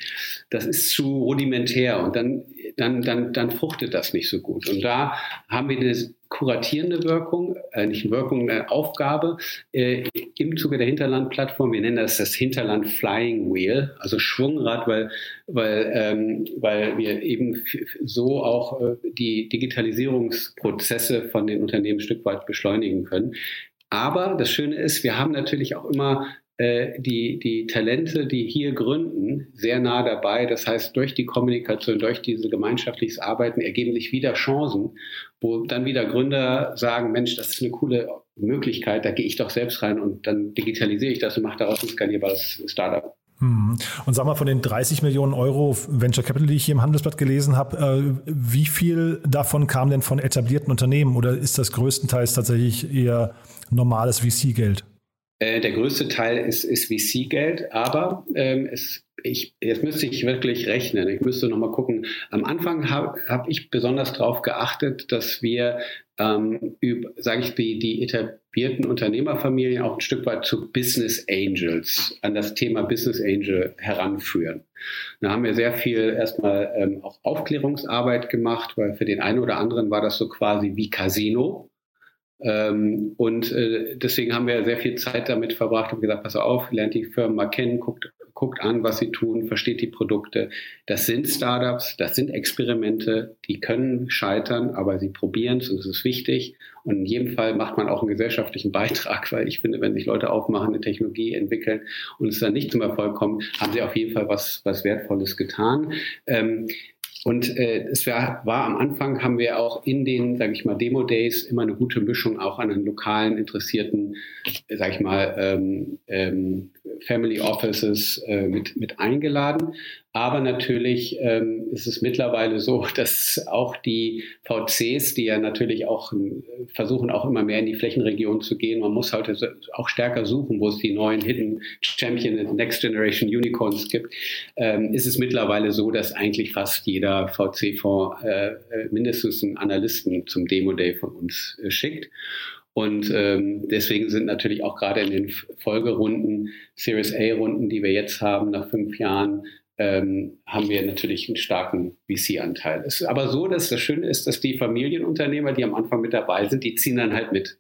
das ist zu rudimentär und dann, dann, dann, dann fruchtet das nicht so gut. Und da haben wir eine kuratierende Wirkung, äh, nicht Wirkung, eine Aufgabe äh, im Zuge der Hinterland-Plattform. Wir nennen das das Hinterland Flying Wheel, also Schwungrad, weil, weil, ähm, weil wir eben so auch äh, die Digitalisierungsprozesse von den Unternehmen ein Stück weit beschleunigen können. Aber das Schöne ist, wir haben natürlich auch immer äh, die, die Talente, die hier gründen, sehr nah dabei. Das heißt, durch die Kommunikation, durch diese gemeinschaftliches Arbeiten ergeben sich wieder Chancen, wo dann wieder Gründer sagen, Mensch, das ist eine coole Möglichkeit, da gehe ich doch selbst rein und dann digitalisiere ich das und mache daraus ein skalierbares Startup. Mhm. Und sag mal, von den 30 Millionen Euro Venture Capital, die ich hier im Handelsblatt gelesen habe, äh, wie viel davon kam denn von etablierten Unternehmen oder ist das größtenteils tatsächlich eher normales VC-Geld? Äh, der größte Teil ist, ist VC-Geld, aber ähm, es, ich, jetzt müsste ich wirklich rechnen. Ich müsste nochmal gucken. Am Anfang habe hab ich besonders darauf geachtet, dass wir, ähm, sage ich, die, die etablierten Unternehmerfamilien auch ein Stück weit zu Business Angels, an das Thema Business Angel heranführen. Da haben wir sehr viel erstmal ähm, auch Aufklärungsarbeit gemacht, weil für den einen oder anderen war das so quasi wie Casino. Ähm, und äh, deswegen haben wir sehr viel Zeit damit verbracht und gesagt, pass auf, lernt die Firmen mal kennen, guckt, guckt an, was sie tun, versteht die Produkte. Das sind Startups, das sind Experimente, die können scheitern, aber sie probieren es und es ist wichtig. Und in jedem Fall macht man auch einen gesellschaftlichen Beitrag, weil ich finde, wenn sich Leute aufmachen, eine Technologie entwickeln und es dann nicht zum Erfolg kommt, haben sie auf jeden Fall was, was Wertvolles getan. Ähm, und äh, es war, war am Anfang, haben wir auch in den, sage ich mal, Demo-Days immer eine gute Mischung auch an einen lokalen, interessierten, sage ich mal, ähm, ähm, Family Offices äh, mit, mit eingeladen. Aber natürlich ähm, ist es mittlerweile so, dass auch die VCs, die ja natürlich auch äh, versuchen, auch immer mehr in die Flächenregion zu gehen, man muss halt auch stärker suchen, wo es die neuen Hidden Champion Next Generation Unicorns gibt, ähm, ist es mittlerweile so, dass eigentlich fast jeder VC-Fonds äh, äh, mindestens einen Analysten zum Demo-Day von uns äh, schickt. Und ähm, deswegen sind natürlich auch gerade in den Folgerunden, Series A-Runden, die wir jetzt haben nach fünf Jahren, ähm, haben wir natürlich einen starken VC-Anteil. Es ist aber so, dass das Schöne ist, dass die Familienunternehmer, die am Anfang mit dabei sind, die ziehen dann halt mit.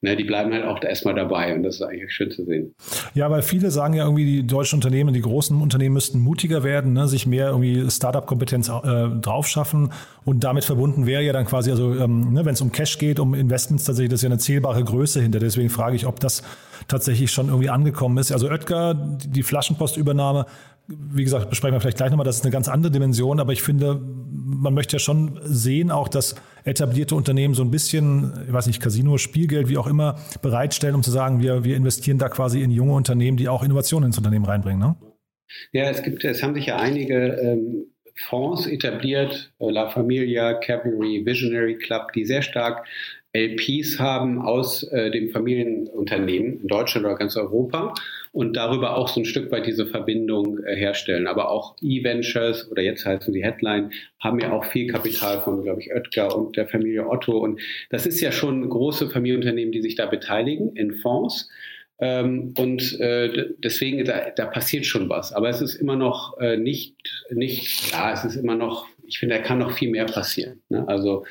Ne, die bleiben halt auch erstmal dabei und das ist eigentlich schön zu sehen. Ja, weil viele sagen ja irgendwie, die deutschen Unternehmen, die großen Unternehmen müssten mutiger werden, ne, sich mehr irgendwie Startup-Kompetenz äh, draufschaffen und damit verbunden wäre ja dann quasi, also ähm, ne, wenn es um Cash geht, um Investments, tatsächlich, das ist ja eine zählbare Größe hinter. Deswegen frage ich, ob das tatsächlich schon irgendwie angekommen ist. Also Oetker, die Flaschenpostübernahme, wie gesagt, besprechen wir vielleicht gleich nochmal, das ist eine ganz andere Dimension, aber ich finde, man möchte ja schon sehen, auch dass etablierte Unternehmen so ein bisschen, ich weiß nicht, Casino, Spielgeld, wie auch immer, bereitstellen, um zu sagen, wir, wir investieren da quasi in junge Unternehmen, die auch Innovationen ins Unternehmen reinbringen. Ne? Ja, es gibt, es haben sich ja einige ähm, Fonds etabliert, äh, La Familia, Cavalry, Visionary Club, die sehr stark LPs haben aus äh, dem Familienunternehmen in Deutschland oder ganz Europa und darüber auch so ein Stück weit diese Verbindung äh, herstellen. Aber auch E-Ventures oder jetzt heißen sie Headline haben ja auch viel Kapital von, glaube ich, Oetker und der Familie Otto. Und das ist ja schon große Familienunternehmen, die sich da beteiligen in Fonds. Ähm, und äh, deswegen, da, da passiert schon was. Aber es ist immer noch äh, nicht, nicht, ja, es ist immer noch ich finde, da kann noch viel mehr passieren. Ne? Also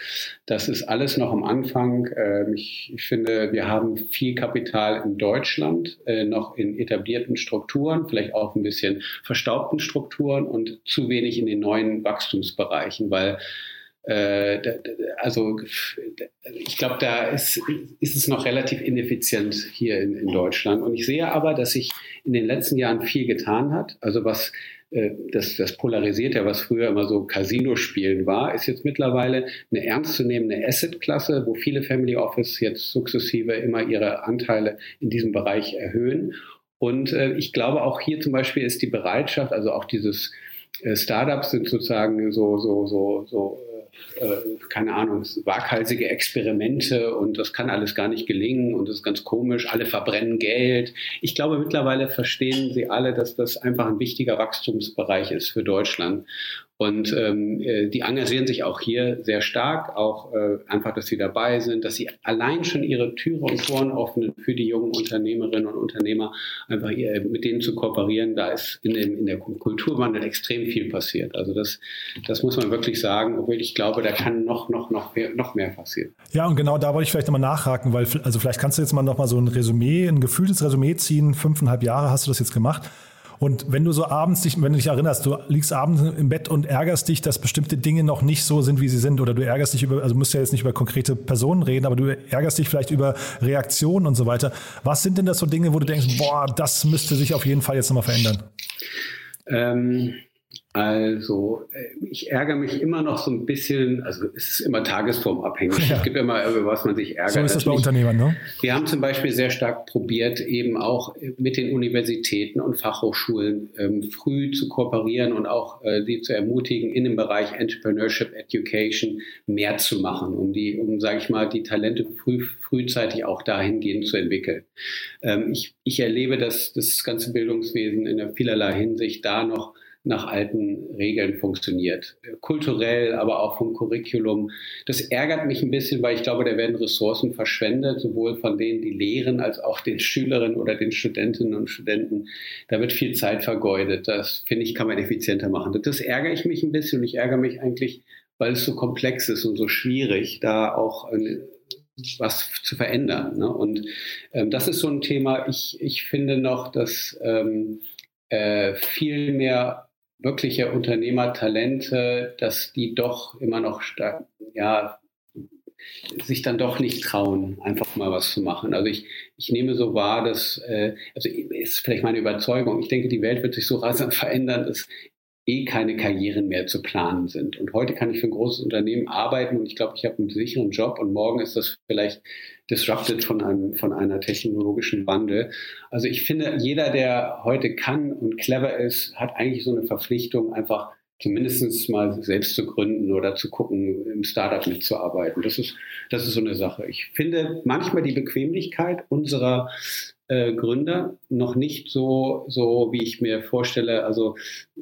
das ist alles noch am Anfang. Ähm, ich, ich, finde, wir haben viel Kapital in Deutschland, äh, noch in etablierten Strukturen, vielleicht auch ein bisschen verstaubten Strukturen und zu wenig in den neuen Wachstumsbereichen, weil äh, also ich glaube, da ist, ist es noch relativ ineffizient hier in, in Deutschland. Und ich sehe aber, dass sich in den letzten Jahren viel getan hat. Also was das, das polarisiert ja, was früher immer so Casino-Spielen war, ist jetzt mittlerweile eine ernstzunehmende Asset-Klasse, wo viele Family Office jetzt sukzessive immer ihre Anteile in diesem Bereich erhöhen. Und äh, ich glaube, auch hier zum Beispiel ist die Bereitschaft, also auch dieses äh, Startups sind sozusagen so, so, so, so äh, keine Ahnung, waghalsige Experimente und das kann alles gar nicht gelingen und das ist ganz komisch, alle verbrennen Geld. Ich glaube, mittlerweile verstehen sie alle, dass das einfach ein wichtiger Wachstumsbereich ist für Deutschland. Und ähm, äh, die engagieren sich auch hier sehr stark, auch äh, einfach, dass sie dabei sind, dass sie allein schon ihre Türe und Toren öffnen für die jungen Unternehmerinnen und Unternehmer, einfach hier, mit denen zu kooperieren. Da ist in, dem, in der Kulturwandel extrem viel passiert. Also das, das muss man wirklich sagen, obwohl ich glaube, da kann noch, noch, noch mehr, noch mehr passieren. Ja, und genau da wollte ich vielleicht nochmal nachhaken, weil also vielleicht kannst du jetzt mal nochmal so ein Resümee, ein gefühltes Resümee ziehen. Fünfeinhalb Jahre hast du das jetzt gemacht. Und wenn du so abends dich, wenn du dich erinnerst, du liegst abends im Bett und ärgerst dich, dass bestimmte Dinge noch nicht so sind, wie sie sind, oder du ärgerst dich über, also musst ja jetzt nicht über konkrete Personen reden, aber du ärgerst dich vielleicht über Reaktionen und so weiter. Was sind denn das so Dinge, wo du denkst, boah, das müsste sich auf jeden Fall jetzt nochmal verändern? Ähm, also, äh, ich ärgere mich immer noch so ein bisschen, also es ist immer tagesformabhängig. Ja. Es gibt immer, über was man sich ärgert. So ist das bei Unternehmern, ne? Wir haben zum Beispiel sehr stark probiert, eben auch mit den Universitäten und Fachhochschulen ähm, früh zu kooperieren und auch äh, sie zu ermutigen, in dem Bereich Entrepreneurship Education mehr zu machen, um die, um, sage ich mal, die Talente früh, frühzeitig auch dahingehend zu entwickeln. Ähm, ich, ich erlebe, dass das ganze Bildungswesen in vielerlei Hinsicht da noch nach alten Regeln funktioniert. Kulturell, aber auch vom Curriculum. Das ärgert mich ein bisschen, weil ich glaube, da werden Ressourcen verschwendet, sowohl von denen, die lehren, als auch den Schülerinnen oder den Studentinnen und Studenten. Da wird viel Zeit vergeudet. Das, finde ich, kann man effizienter machen. Das ärgere ich mich ein bisschen und ich ärgere mich eigentlich, weil es so komplex ist und so schwierig, da auch was zu verändern. Ne? Und ähm, das ist so ein Thema. Ich, ich finde noch, dass ähm, äh, viel mehr wirkliche Unternehmertalente, dass die doch immer noch ja, sich dann doch nicht trauen, einfach mal was zu machen. Also ich, ich nehme so wahr, dass, äh, also ist vielleicht meine Überzeugung, ich denke, die Welt wird sich so rasant verändern, dass eh keine Karrieren mehr zu planen sind. Und heute kann ich für ein großes Unternehmen arbeiten und ich glaube, ich habe einen sicheren Job und morgen ist das vielleicht disrupted von einem, von einer technologischen Wandel. Also ich finde, jeder, der heute kann und clever ist, hat eigentlich so eine Verpflichtung, einfach zumindest mal selbst zu gründen oder zu gucken, im Startup mitzuarbeiten. Das ist, das ist so eine Sache. Ich finde manchmal die Bequemlichkeit unserer äh, Gründer noch nicht so, so, wie ich mir vorstelle. Also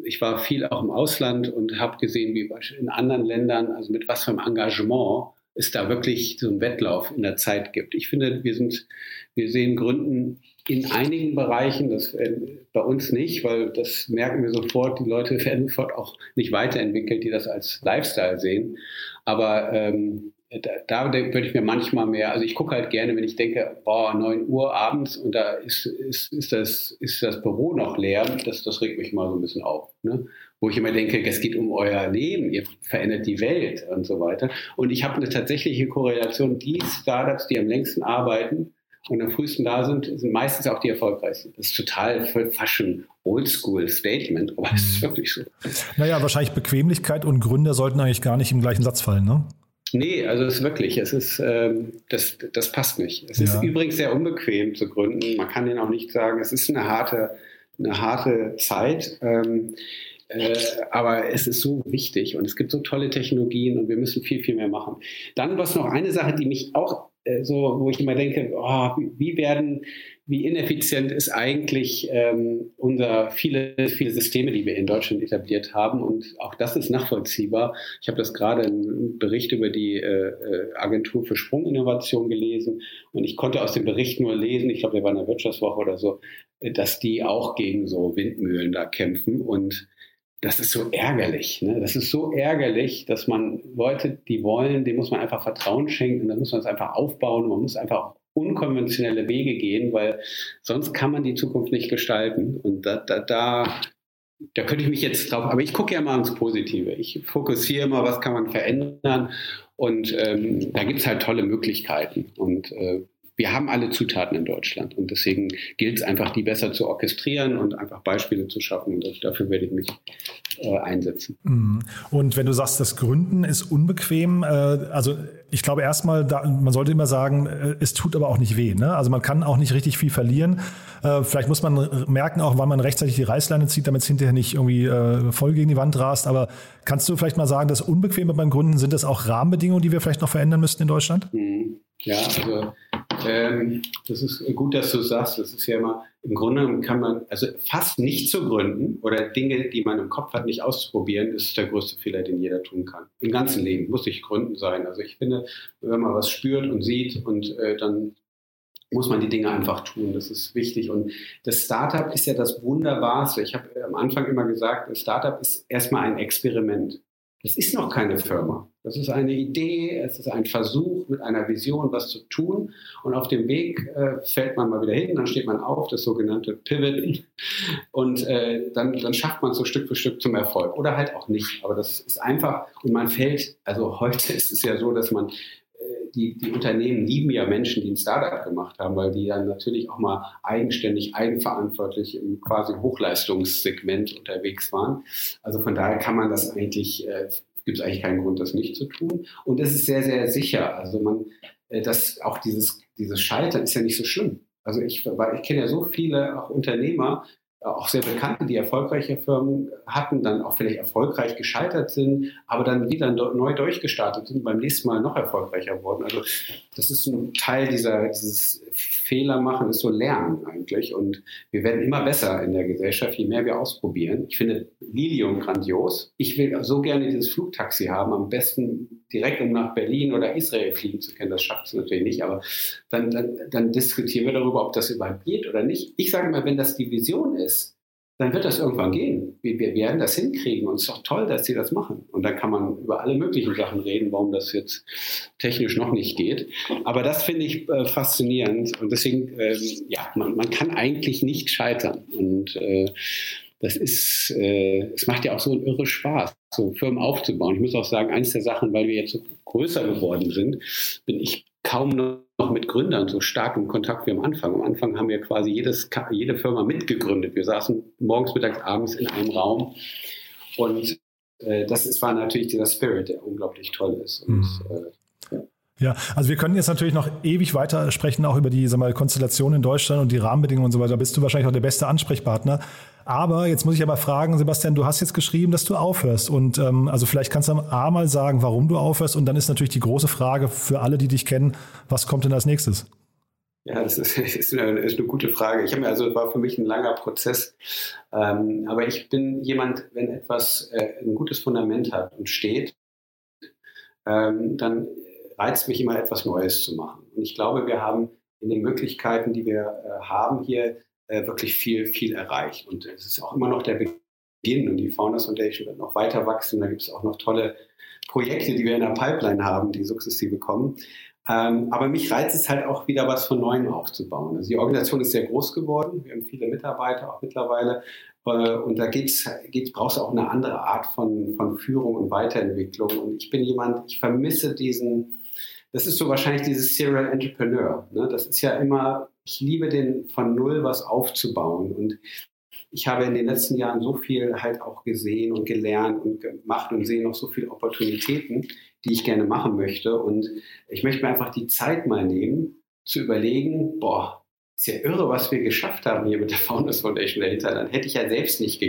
ich war viel auch im Ausland und habe gesehen, wie in anderen Ländern, also mit was für einem Engagement es da wirklich so einen Wettlauf in der Zeit gibt. Ich finde, wir sind, wir sehen Gründen in einigen Bereichen, das äh, bei uns nicht, weil das merken wir sofort, die Leute werden sofort auch nicht weiterentwickelt, die das als Lifestyle sehen. Aber ähm, da, da würde ich mir manchmal mehr, also ich gucke halt gerne, wenn ich denke, boah, 9 Uhr abends und da ist, ist, ist, das, ist das Büro noch leer, das, das regt mich mal so ein bisschen auf. Ne? Wo ich immer denke, es geht um euer Leben, ihr verändert die Welt und so weiter. Und ich habe eine tatsächliche Korrelation, die Startups, die am längsten arbeiten, und am frühesten da sind, sind meistens auch die erfolgreichsten. Das ist total fast schon Oldschool-Statement, aber es ist mhm. wirklich so. Naja, wahrscheinlich Bequemlichkeit und Gründer sollten eigentlich gar nicht im gleichen Satz fallen, ne? Nee, also es ist wirklich, es ist, ähm, das, das passt nicht. Es ja. ist übrigens sehr unbequem zu gründen. Man kann den auch nicht sagen, es ist eine harte, eine harte Zeit. Ähm, äh, aber es ist so wichtig und es gibt so tolle Technologien und wir müssen viel, viel mehr machen. Dann was noch eine Sache, die mich auch so, wo ich immer denke, oh, wie werden, wie ineffizient ist eigentlich ähm, unser viele, viele Systeme, die wir in Deutschland etabliert haben. Und auch das ist nachvollziehbar. Ich habe das gerade einen Bericht über die äh, äh, Agentur für Sprunginnovation gelesen und ich konnte aus dem Bericht nur lesen, ich glaube, der war in der Wirtschaftswoche oder so, dass die auch gegen so Windmühlen da kämpfen und das ist so ärgerlich. Ne? Das ist so ärgerlich, dass man Leute, die wollen, denen muss man einfach Vertrauen schenken und dann muss man es einfach aufbauen und man muss einfach unkonventionelle Wege gehen, weil sonst kann man die Zukunft nicht gestalten. Und da, da, da, da könnte ich mich jetzt drauf, aber ich gucke ja mal ins Positive. Ich fokussiere mal, was kann man verändern. Und ähm, da gibt es halt tolle Möglichkeiten. Und äh, wir haben alle Zutaten in Deutschland und deswegen gilt es einfach, die besser zu orchestrieren und einfach Beispiele zu schaffen. Und dafür werde ich mich äh, einsetzen. Mhm. Und wenn du sagst, das Gründen ist unbequem, äh, also ich glaube erstmal, man sollte immer sagen, äh, es tut aber auch nicht weh. Ne? Also man kann auch nicht richtig viel verlieren. Äh, vielleicht muss man merken, auch wann man rechtzeitig die Reißleine zieht, damit es hinterher nicht irgendwie äh, voll gegen die Wand rast. Aber kannst du vielleicht mal sagen, das Unbequeme beim Gründen, sind das auch Rahmenbedingungen, die wir vielleicht noch verändern müssten in Deutschland? Mhm. Ja, also ähm, das ist gut, dass du sagst. Das ist ja immer, im Grunde kann man, also fast nicht zu gründen oder Dinge, die man im Kopf hat, nicht auszuprobieren, ist der größte Fehler, den jeder tun kann. Im ganzen Leben muss nicht gründen sein. Also ich finde, wenn man was spürt und sieht und äh, dann muss man die Dinge einfach tun. Das ist wichtig. Und das Startup ist ja das Wunderbarste. Ich habe am Anfang immer gesagt, das Startup ist erstmal ein Experiment. Das ist noch keine Firma. Das ist eine Idee, es ist ein Versuch mit einer Vision, was zu tun. Und auf dem Weg äh, fällt man mal wieder hin, dann steht man auf, das sogenannte Pivot. Und äh, dann, dann schafft man so Stück für Stück zum Erfolg. Oder halt auch nicht. Aber das ist einfach, und man fällt, also heute ist es ja so, dass man die, die Unternehmen lieben ja Menschen, die ein Startup gemacht haben, weil die dann natürlich auch mal eigenständig, eigenverantwortlich im quasi Hochleistungssegment unterwegs waren. Also von daher kann man das eigentlich, äh, gibt es eigentlich keinen Grund, das nicht zu tun. Und es ist sehr, sehr sicher. Also man, äh, das, auch dieses, dieses Scheitern ist ja nicht so schlimm. Also ich, ich kenne ja so viele auch Unternehmer, auch sehr bekannte, die erfolgreiche Firmen hatten, dann auch vielleicht erfolgreich gescheitert sind, aber dann wieder neu durchgestartet sind, beim nächsten Mal noch erfolgreicher wurden. Also das ist ein Teil dieser, dieses Fehler machen, ist so Lernen eigentlich. Und wir werden immer besser in der Gesellschaft, je mehr wir ausprobieren. Ich finde Lilium grandios. Ich will so gerne dieses Flugtaxi haben, am besten direkt um nach Berlin oder Israel fliegen zu können. Das schafft es natürlich nicht, aber dann, dann, dann diskutieren wir darüber, ob das überhaupt geht oder nicht. Ich sage mal, wenn das die Vision ist, dann wird das irgendwann gehen. Wir, wir werden das hinkriegen und es ist doch toll, dass sie das machen. Und dann kann man über alle möglichen Sachen reden, warum das jetzt technisch noch nicht geht. Aber das finde ich äh, faszinierend und deswegen, ähm, ja, man, man, kann eigentlich nicht scheitern. Und äh, das ist, äh, es macht ja auch so einen irre Spaß, so Firmen aufzubauen. Ich muss auch sagen, eines der Sachen, weil wir jetzt so größer geworden sind, bin ich kaum noch mit Gründern so stark im Kontakt wie am Anfang. Am Anfang haben wir quasi jedes, jede Firma mitgegründet. Wir saßen morgens, mittags, abends in einem Raum Und äh, das ist, war natürlich dieser Spirit, der unglaublich toll ist. Und, mhm. äh, ja, also wir können jetzt natürlich noch ewig weiter sprechen, auch über die sag mal, Konstellation in Deutschland und die Rahmenbedingungen und so weiter. Da bist du wahrscheinlich auch der beste Ansprechpartner. Aber jetzt muss ich aber fragen, Sebastian, du hast jetzt geschrieben, dass du aufhörst. Und ähm, also vielleicht kannst du A mal sagen, warum du aufhörst. Und dann ist natürlich die große Frage für alle, die dich kennen, was kommt denn als nächstes? Ja, das ist, ist, eine, ist eine, gute Frage. Ich habe mir also war für mich ein langer Prozess. Ähm, aber ich bin jemand, wenn etwas äh, ein gutes Fundament hat und steht, ähm, dann reizt mich immer etwas Neues zu machen. Und ich glaube, wir haben in den Möglichkeiten, die wir äh, haben hier, äh, wirklich viel, viel erreicht. Und es ist auch immer noch der Beginn und die Founders Foundation wird noch weiter wachsen. Da gibt es auch noch tolle Projekte, die wir in der Pipeline haben, die sukzessive kommen. Ähm, aber mich reizt es halt auch wieder was von Neuem aufzubauen. Also die Organisation ist sehr groß geworden. Wir haben viele Mitarbeiter auch mittlerweile. Äh, und da geht's, geht's, brauchst du auch eine andere Art von, von Führung und Weiterentwicklung. Und ich bin jemand, ich vermisse diesen, das ist so wahrscheinlich dieses Serial Entrepreneur. Ne? Das ist ja immer, ich liebe den von Null was aufzubauen. Und ich habe in den letzten Jahren so viel halt auch gesehen und gelernt und gemacht und sehe noch so viele Opportunitäten, die ich gerne machen möchte. Und ich möchte mir einfach die Zeit mal nehmen, zu überlegen, boah, ist ja irre, was wir geschafft haben hier mit der Founders Foundation dahinter. Dann hätte ich ja selbst nicht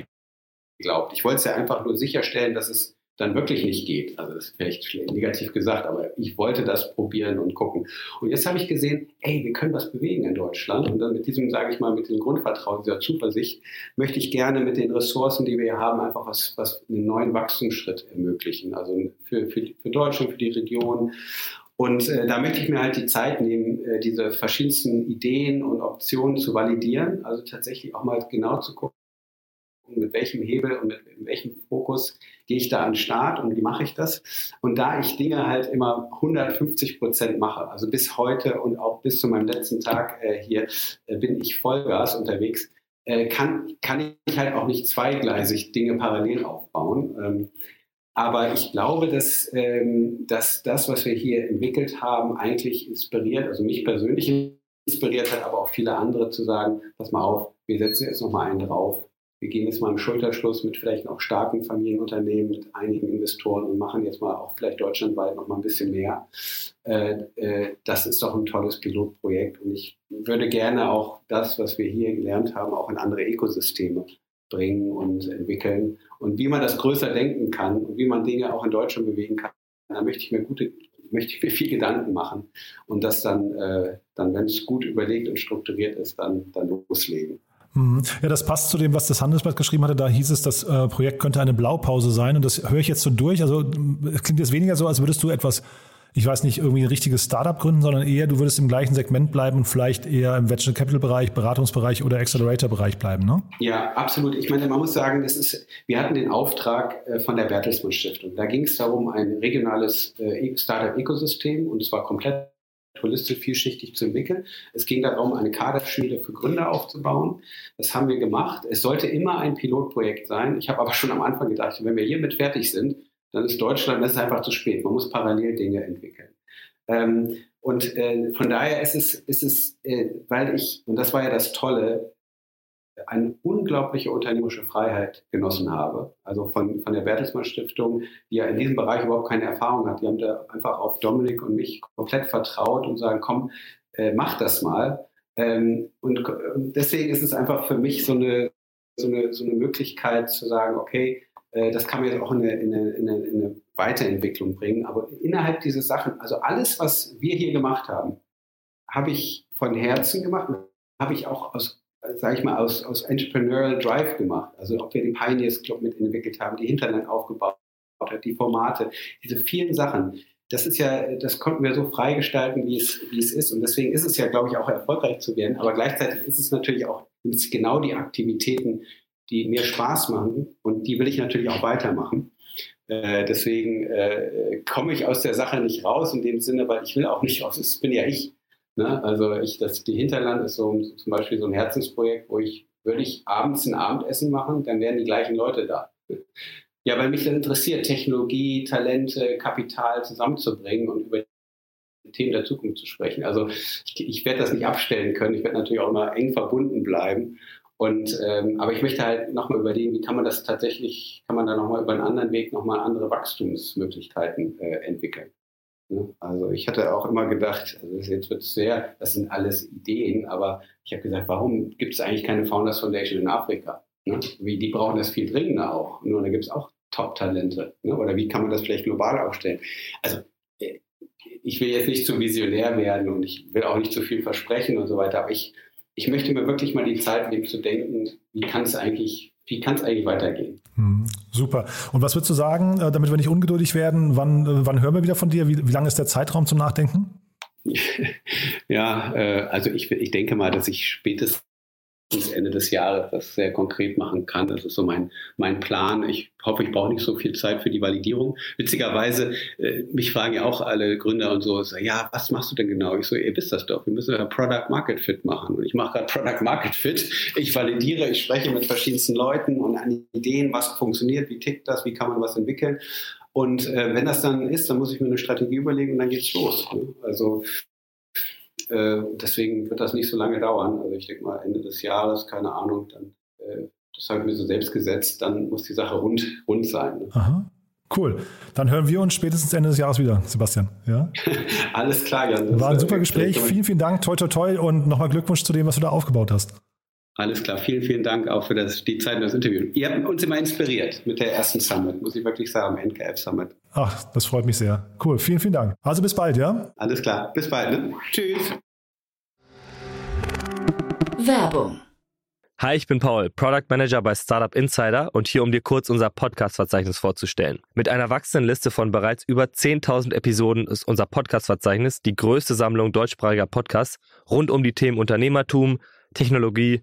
geglaubt. Ich wollte es ja einfach nur sicherstellen, dass es dann wirklich nicht geht. Also das ist vielleicht negativ gesagt, aber ich wollte das probieren und gucken. Und jetzt habe ich gesehen, ey, wir können was bewegen in Deutschland. Und dann mit diesem, sage ich mal, mit diesem Grundvertrauen, dieser Zuversicht, möchte ich gerne mit den Ressourcen, die wir hier haben, einfach was, was einen neuen Wachstumsschritt ermöglichen. Also für, für, für Deutschland, für die Region. Und äh, da möchte ich mir halt die Zeit nehmen, äh, diese verschiedensten Ideen und Optionen zu validieren. Also tatsächlich auch mal genau zu gucken, mit welchem Hebel und mit welchem Fokus gehe ich da an den Start und wie mache ich das? Und da ich Dinge halt immer 150 Prozent mache, also bis heute und auch bis zu meinem letzten Tag äh, hier äh, bin ich Vollgas unterwegs, äh, kann, kann ich halt auch nicht zweigleisig Dinge parallel aufbauen. Ähm, aber ich glaube, dass, ähm, dass das, was wir hier entwickelt haben, eigentlich inspiriert, also mich persönlich inspiriert hat, aber auch viele andere zu sagen, pass mal auf, wir setzen jetzt nochmal einen drauf wir gehen jetzt mal im Schulterschluss mit vielleicht auch starken Familienunternehmen, mit einigen Investoren und machen jetzt mal auch vielleicht deutschlandweit noch mal ein bisschen mehr. Äh, äh, das ist doch ein tolles Pilotprojekt und ich würde gerne auch das, was wir hier gelernt haben, auch in andere Ökosysteme bringen und entwickeln. Und wie man das größer denken kann und wie man Dinge auch in Deutschland bewegen kann, da möchte ich mir gute möchte ich mir viel Gedanken machen und das dann, äh, dann wenn es gut überlegt und strukturiert ist, dann, dann loslegen. Mhm. Ja, das passt zu dem, was das Handelsblatt geschrieben hatte. Da hieß es, das äh, Projekt könnte eine Blaupause sein. Und das höre ich jetzt so durch. Also klingt jetzt weniger so, als würdest du etwas, ich weiß nicht, irgendwie ein richtiges Startup gründen, sondern eher, du würdest im gleichen Segment bleiben und vielleicht eher im Venture Capital Bereich, Beratungsbereich oder Accelerator Bereich bleiben, ne? Ja, absolut. Ich meine, man muss sagen, das ist, wir hatten den Auftrag äh, von der Bertelsmann Stiftung. Da ging es darum, ein regionales äh, Startup-Ökosystem und zwar komplett holistisch vielschichtig zu entwickeln. Es ging darum, eine Kaderschmiede für Gründer aufzubauen. Das haben wir gemacht. Es sollte immer ein Pilotprojekt sein. Ich habe aber schon am Anfang gedacht, wenn wir hiermit fertig sind, dann ist Deutschland, das ist einfach zu spät. Man muss parallel Dinge entwickeln. Ähm, und äh, von daher ist es, ist es äh, weil ich, und das war ja das Tolle, eine unglaubliche unternehmerische Freiheit genossen habe. Also von, von der Bertelsmann Stiftung, die ja in diesem Bereich überhaupt keine Erfahrung hat. Die haben da einfach auf Dominik und mich komplett vertraut und sagen, komm, äh, mach das mal. Ähm, und, deswegen ist es einfach für mich so eine, so eine, so eine Möglichkeit zu sagen, okay, äh, das kann man jetzt auch in eine, in, eine, in eine Weiterentwicklung bringen. Aber innerhalb dieser Sachen, also alles, was wir hier gemacht haben, habe ich von Herzen gemacht, habe ich auch aus sage ich mal, aus, aus Entrepreneurial Drive gemacht. Also ob wir den Pioneers Club mitentwickelt haben, die Internet aufgebaut hat, die Formate, diese vielen Sachen. Das ist ja, das konnten wir so freigestalten, wie es, wie es ist. Und deswegen ist es ja, glaube ich, auch erfolgreich zu werden. Aber gleichzeitig ist es natürlich auch es genau die Aktivitäten, die mir Spaß machen. Und die will ich natürlich auch weitermachen. Äh, deswegen äh, komme ich aus der Sache nicht raus in dem Sinne, weil ich will auch nicht raus. Das bin ja ich. Ne? Also ich, das, die Hinterland ist so zum Beispiel so ein Herzensprojekt, wo ich würde ich abends ein Abendessen machen, dann wären die gleichen Leute da. Ja, weil mich das interessiert, Technologie, Talente, Kapital zusammenzubringen und über Themen der Zukunft zu sprechen. Also ich, ich werde das nicht abstellen können. Ich werde natürlich auch immer eng verbunden bleiben. Und ähm, aber ich möchte halt nochmal überlegen, wie kann man das tatsächlich, kann man da nochmal über einen anderen Weg nochmal andere Wachstumsmöglichkeiten äh, entwickeln. Ne? Also ich hatte auch immer gedacht, also jetzt wird es sehr, das sind alles Ideen, aber ich habe gesagt, warum gibt es eigentlich keine Founders Foundation in Afrika? Ne? Wie, die brauchen das viel dringender auch. Nur da gibt es auch Top-Talente. Ne? Oder wie kann man das vielleicht global aufstellen? Also äh, ich will jetzt nicht zu visionär werden und ich will auch nicht zu viel versprechen und so weiter, aber ich, ich möchte mir wirklich mal die Zeit nehmen zu denken, wie kann es eigentlich wie kann es eigentlich weitergehen? Hm, super. Und was würdest du sagen, äh, damit wir nicht ungeduldig werden, wann, äh, wann hören wir wieder von dir? Wie, wie lange ist der Zeitraum zum Nachdenken? ja, äh, also ich, ich denke mal, dass ich spätestens bis Ende des Jahres das sehr konkret machen kann. Das ist so mein, mein Plan. Ich hoffe, ich brauche nicht so viel Zeit für die Validierung. Witzigerweise, äh, mich fragen ja auch alle Gründer und so, so, ja, was machst du denn genau? Ich so, ihr wisst das doch, wir müssen ja Product Market Fit machen. Und ich mache gerade Product Market Fit. Ich validiere, ich spreche mit verschiedensten Leuten und an Ideen, was funktioniert, wie tickt das, wie kann man was entwickeln. Und äh, wenn das dann ist, dann muss ich mir eine Strategie überlegen und dann geht's los. Ne? Also äh, deswegen wird das nicht so lange dauern. Also ich denke mal Ende des Jahres, keine Ahnung, dann äh, das habe ich mir so selbst gesetzt, dann muss die Sache rund, rund sein. Ne? Aha. Cool. Dann hören wir uns spätestens Ende des Jahres wieder, Sebastian. Ja? Alles klar, Jan. War ein super Gespräch. Vielen, vielen Dank. Toi, toi, toi. Und nochmal Glückwunsch zu dem, was du da aufgebaut hast. Alles klar. Vielen, vielen Dank auch für das, die Zeit und das Interview. Ihr habt uns immer inspiriert mit der ersten Summit, muss ich wirklich sagen, NKF Summit. Ach, das freut mich sehr. Cool. Vielen, vielen Dank. Also bis bald, ja? Alles klar. Bis bald. Ne? Tschüss. Werbung. Hi, ich bin Paul, Product Manager bei Startup Insider und hier, um dir kurz unser Podcast-Verzeichnis vorzustellen. Mit einer wachsenden Liste von bereits über 10.000 Episoden ist unser Podcast-Verzeichnis die größte Sammlung deutschsprachiger Podcasts rund um die Themen Unternehmertum, Technologie,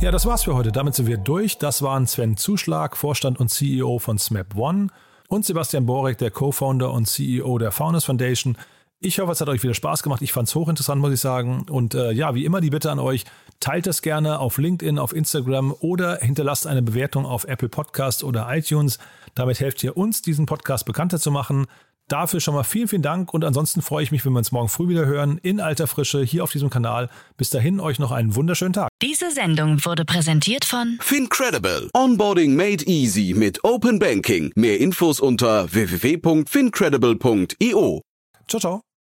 Ja, das war's für heute. Damit sind wir durch. Das waren Sven Zuschlag, Vorstand und CEO von SMAP One und Sebastian Borek, der Co-Founder und CEO der Founders Foundation. Ich hoffe, es hat euch wieder Spaß gemacht. Ich fand es hochinteressant, muss ich sagen. Und äh, ja, wie immer die Bitte an euch, teilt das gerne auf LinkedIn, auf Instagram oder hinterlasst eine Bewertung auf Apple Podcast oder iTunes. Damit helft ihr uns, diesen Podcast bekannter zu machen. Dafür schon mal vielen, vielen Dank und ansonsten freue ich mich, wenn wir uns morgen früh wieder hören, in alter Frische, hier auf diesem Kanal. Bis dahin euch noch einen wunderschönen Tag. Diese Sendung wurde präsentiert von Fincredible. Onboarding made easy mit Open Banking. Mehr Infos unter www.fincredible.io. Ciao, ciao.